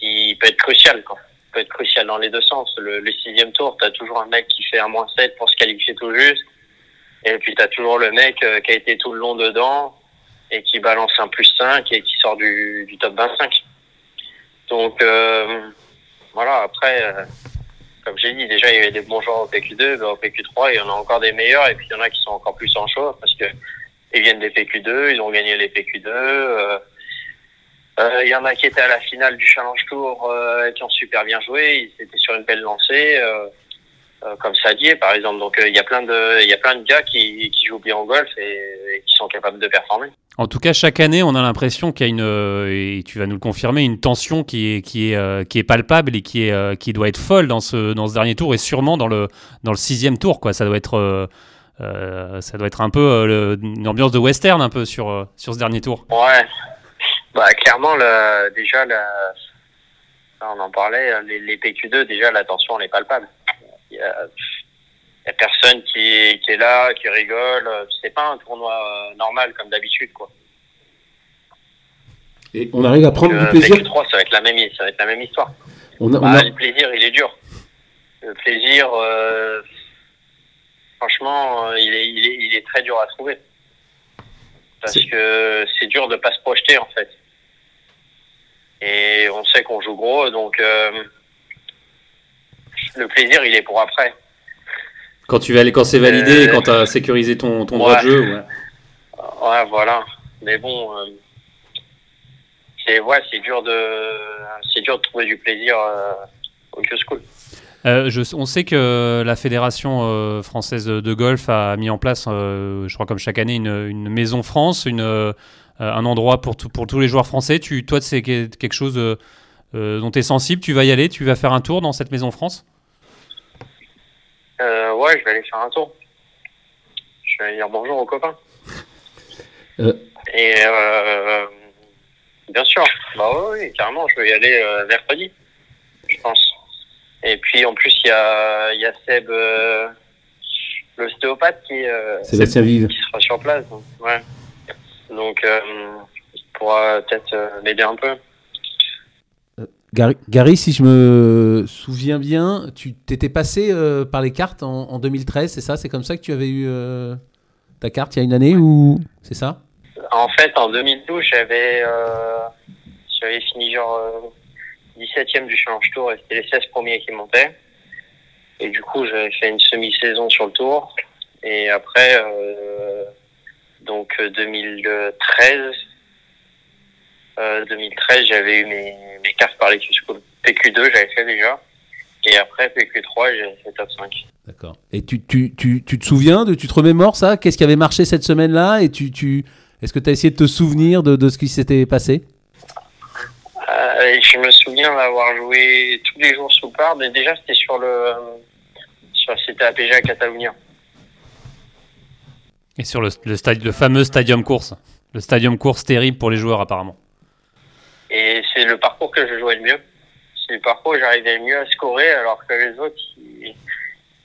il peut être crucial, quoi. Il peut être crucial dans les deux sens. Le, le sixième tour, t'as toujours un mec qui fait un moins 7 pour se qualifier tout juste. Et puis t'as toujours le mec euh, qui a été tout le long dedans et qui balance un plus 5 et qui sort du, du top 25. Donc euh, voilà, après, euh, comme j'ai dit, déjà il y avait des bons joueurs au PQ2, ben, au PQ3 il y en a encore des meilleurs et puis il y en a qui sont encore plus en chaud parce que ils viennent des PQ2, ils ont gagné les PQ2. euh, euh, Il y en a qui étaient à la finale du Challenge Tour euh, et qui ont super bien joué, ils étaient sur une belle lancée, euh, comme Sadier par exemple. Donc euh, il y a plein de, il y a plein de gars qui, qui jouent bien au golf et, et qui sont capables de performer. En tout cas, chaque année, on a l'impression qu'il y a une, euh, et tu vas nous le confirmer, une tension qui est, qui est, euh, qui est palpable et qui, est, euh, qui doit être folle dans ce, dans ce dernier tour et sûrement dans le, dans le sixième tour. Quoi. Ça, doit être, euh, euh, ça doit être un peu euh, le- une ambiance de western un peu sur, euh, sur ce dernier tour. Ouais. Bah clairement le, déjà on en parlait les, les PQ2 déjà la tension elle est palpable. Il y a, il y a personne qui, qui est là, qui rigole. C'est pas un tournoi euh, normal comme d'habitude quoi. Et on arrive à prendre du plaisir. PQ3 ça va être la même ça va être la même histoire. On a, on Bah, le plaisir il est dur. Le plaisir euh, franchement euh, il est, il est il est très dur à trouver. Parce que c'est dur de pas se projeter en fait. Et on sait qu'on joue gros, donc euh, le plaisir, il est pour après. Quand tu vas aller, quand c'est validé, quand tu as sécurisé ton, ton droit de jeu. Ouais, voilà. Mais bon, euh, c'est ouais, c'est dur de, c'est dur de trouver du plaisir euh, au Q School. Euh, je, on sait que la Fédération euh, française de, de golf a mis en place, euh, je crois comme chaque année, une, une maison France, une, euh, un endroit pour, tout- pour tous les joueurs français. Tu, toi, c'est que- quelque chose euh, euh, dont tu es sensible, tu vas y aller, tu vas faire un tour dans cette maison France? Euh, ouais, je vais aller faire un tour. Je vais aller dire bonjour aux copains. Euh. Et euh, bien sûr, bah oui, carrément, je vais y aller euh, mercredi, je pense. Et puis en plus, il y a, il y a Seb, euh, l'ostéopathe, qui, euh, qui sera sur place. Donc, ouais. Donc, euh, il pourra peut-être euh, m'aider un peu. Gary, si je me souviens bien, tu t'étais passé euh, par les cartes en, en 2013, c'est ça? C'est comme ça que tu avais eu euh, ta carte il y a une année ou c'est ça? En fait, en 2012, j'avais euh, fini genre euh, 17e du Challenge Tour et c'était les 16 premiers qui montaient. Et du coup, j'avais fait une semi-saison sur le tour. Et après, euh, donc euh, 2013, euh, 2013, j'avais eu mes, mes cartes par les Q-School. PQ2, j'avais fait déjà. Et après, PQ3, j'ai fait top 5. D'accord. Et tu, tu, tu, tu te souviens, de, tu te remémores ça? Qu'est-ce qui avait marché cette semaine-là? Et tu, tu, est-ce que tu as essayé de te souvenir de, de ce qui s'était passé? Euh, je me souviens d'avoir joué tous les jours sous par, mais déjà c'était sur le sur c'était à PGA Catalunya. Et sur le, le, stade- le fameux Stadium Course. Le Stadium Course terrible pour les joueurs, apparemment. Et c'est le parcours que je jouais le mieux. C'est le parcours où j'arrivais mieux à scorer, alors que les autres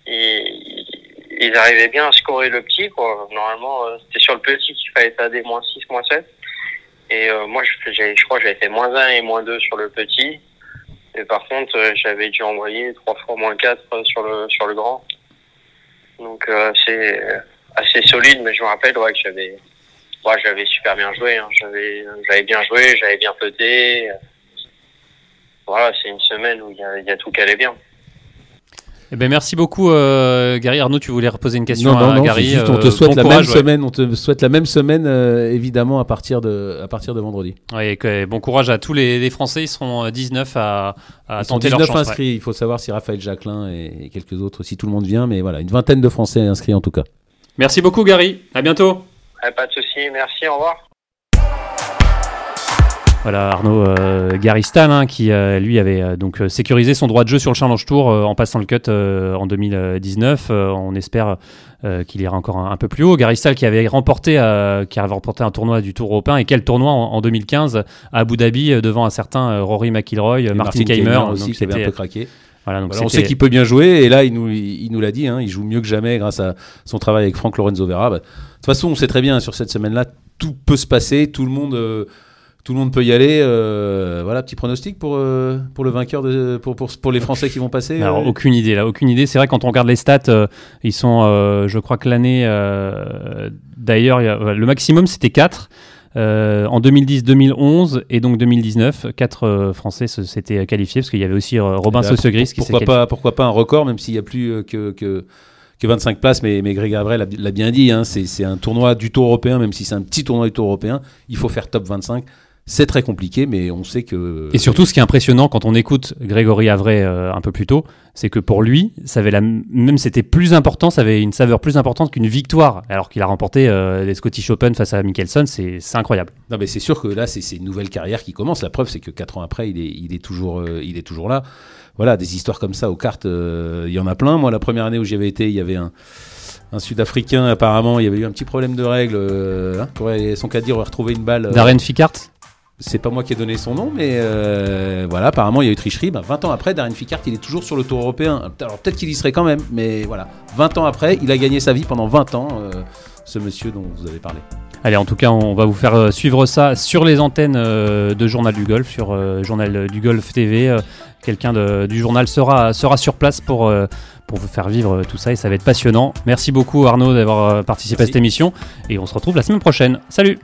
ils, ils, arrivaient bien à scorer le petit. Quoi. Normalement, euh, c'était sur le petit qu'il fallait des moins 6, moins 7. Et euh, moi, je, crois que j'avais fait moins 1 et moins 2 sur le petit. Et par contre, euh, j'avais dû envoyer trois fois moins 4 sur le, sur le grand. Donc, c'est assez solide, mais je me rappelle ouais, que j'avais ouais, j'avais super bien joué. Hein. J'avais j'avais bien joué, j'avais bien pété. Voilà, c'est une semaine où il y a, il y a tout qui allait bien. Eh ben, merci beaucoup, euh, Gary. Arnaud, tu voulais reposer une question Non, non, à non, Gary. juste, on euh, te souhaite bon la courage, même ouais. semaine, on te souhaite la même semaine, euh, évidemment, à partir de, à partir de vendredi. Ouais, et que- bon courage à tous les, les Français. Ils seront euh, 19 à, à Ils sont tenter 19 leur chance. ouais. inscrits. Il faut savoir si Raphaël Jacquelin et, et quelques autres, si tout le monde vient, mais voilà, une vingtaine de Français inscrits en tout cas. Merci beaucoup, Gary. À bientôt. Ouais, pas de souci. Merci. Au revoir. Voilà Arnaud euh, Gary Stahl, hein, qui euh, lui avait euh, donc euh, sécurisé son droit de jeu sur le Challenge Tour euh, en passant le cut euh, en 2019. Euh, on espère euh, qu'il ira encore un, un peu plus haut. Gary Stahl qui avait remporté, euh, qui avait remporté un tournoi du Tour européen et quel tournoi en, en 2015 à Abu Dhabi euh, devant un certain euh, Rory McIlroy, euh, Martin Keimer. aussi, donc qui avait un peu craqué. Voilà, donc Voilà, on sait qu'il peut bien jouer, et là, il nous, il, nous l'a dit, hein, il joue mieux que jamais grâce à son travail avec Franck Lorenzo Vera. Bah, de toute façon, on sait très bien, sur cette semaine-là, tout peut se passer, tout le monde, euh, tout le monde peut y aller. euh, voilà, petit pronostic pour, euh, pour le vainqueur, de, pour, pour, pour les Français qui vont passer. Alors, euh, aucune idée là, aucune idée. C'est vrai quand on regarde les stats, ils sont, je crois que l'année, d'ailleurs, le maximum c'était 4. En 2010, 2011 et donc 2019, 4 Français se- s'étaient qualifiés parce qu'il y avait aussi euh, Robin Bah, Sosegris qui s'est pourquoi qualifié. pas, pourquoi pas un record, même s'il n'y a plus euh, que, que, que 25 places, mais, mais Greg Avril l'a bien dit, hein, c'est c'est un tournoi du Tour européen, même si c'est un petit tournoi du Tour européen, il faut faire top 25. C'est très compliqué, mais on sait que. Et surtout, ce qui est impressionnant quand on écoute Grégory Avray euh, un peu plus tôt, c'est que pour lui, ça avait la même c'était plus important, ça avait une saveur plus importante qu'une victoire, alors qu'il a remporté euh, les Scottish Open face à Mickelson, c'est incroyable. Non, mais c'est sûr que là, c'est une nouvelle carrière qui commence. La preuve, c'est que 4 ans après, il est, il est, toujours, euh, il est toujours là. Voilà, des histoires comme ça aux cartes, euh, il y en a plein. Moi, la première année où j'y avais été, il y avait un, un Sud-Africain, apparemment, il y avait eu un petit problème de règles. Euh, hein, pour son cas dire, on va retrouver une balle. euh, Darren Ficart c'est pas moi qui ai donné son nom, mais euh, voilà, apparemment il y a eu tricherie. Ben, 20 ans après, Darren Ficart, il est toujours sur le tour européen. Alors peut-être qu'il y serait quand même, mais voilà. 20 ans après, il a gagné sa vie pendant 20 ans, euh, ce monsieur dont vous avez parlé. Allez, en tout cas, on va vous faire euh, suivre ça sur les antennes de Journal du Golf, sur Journal du Golf TV. Quelqu'un du journal sera, sera sur place pour, pour vous faire vivre tout ça et ça va être passionnant. Merci beaucoup Arnaud d'avoir participé à cette émission et on se retrouve la semaine prochaine. Salut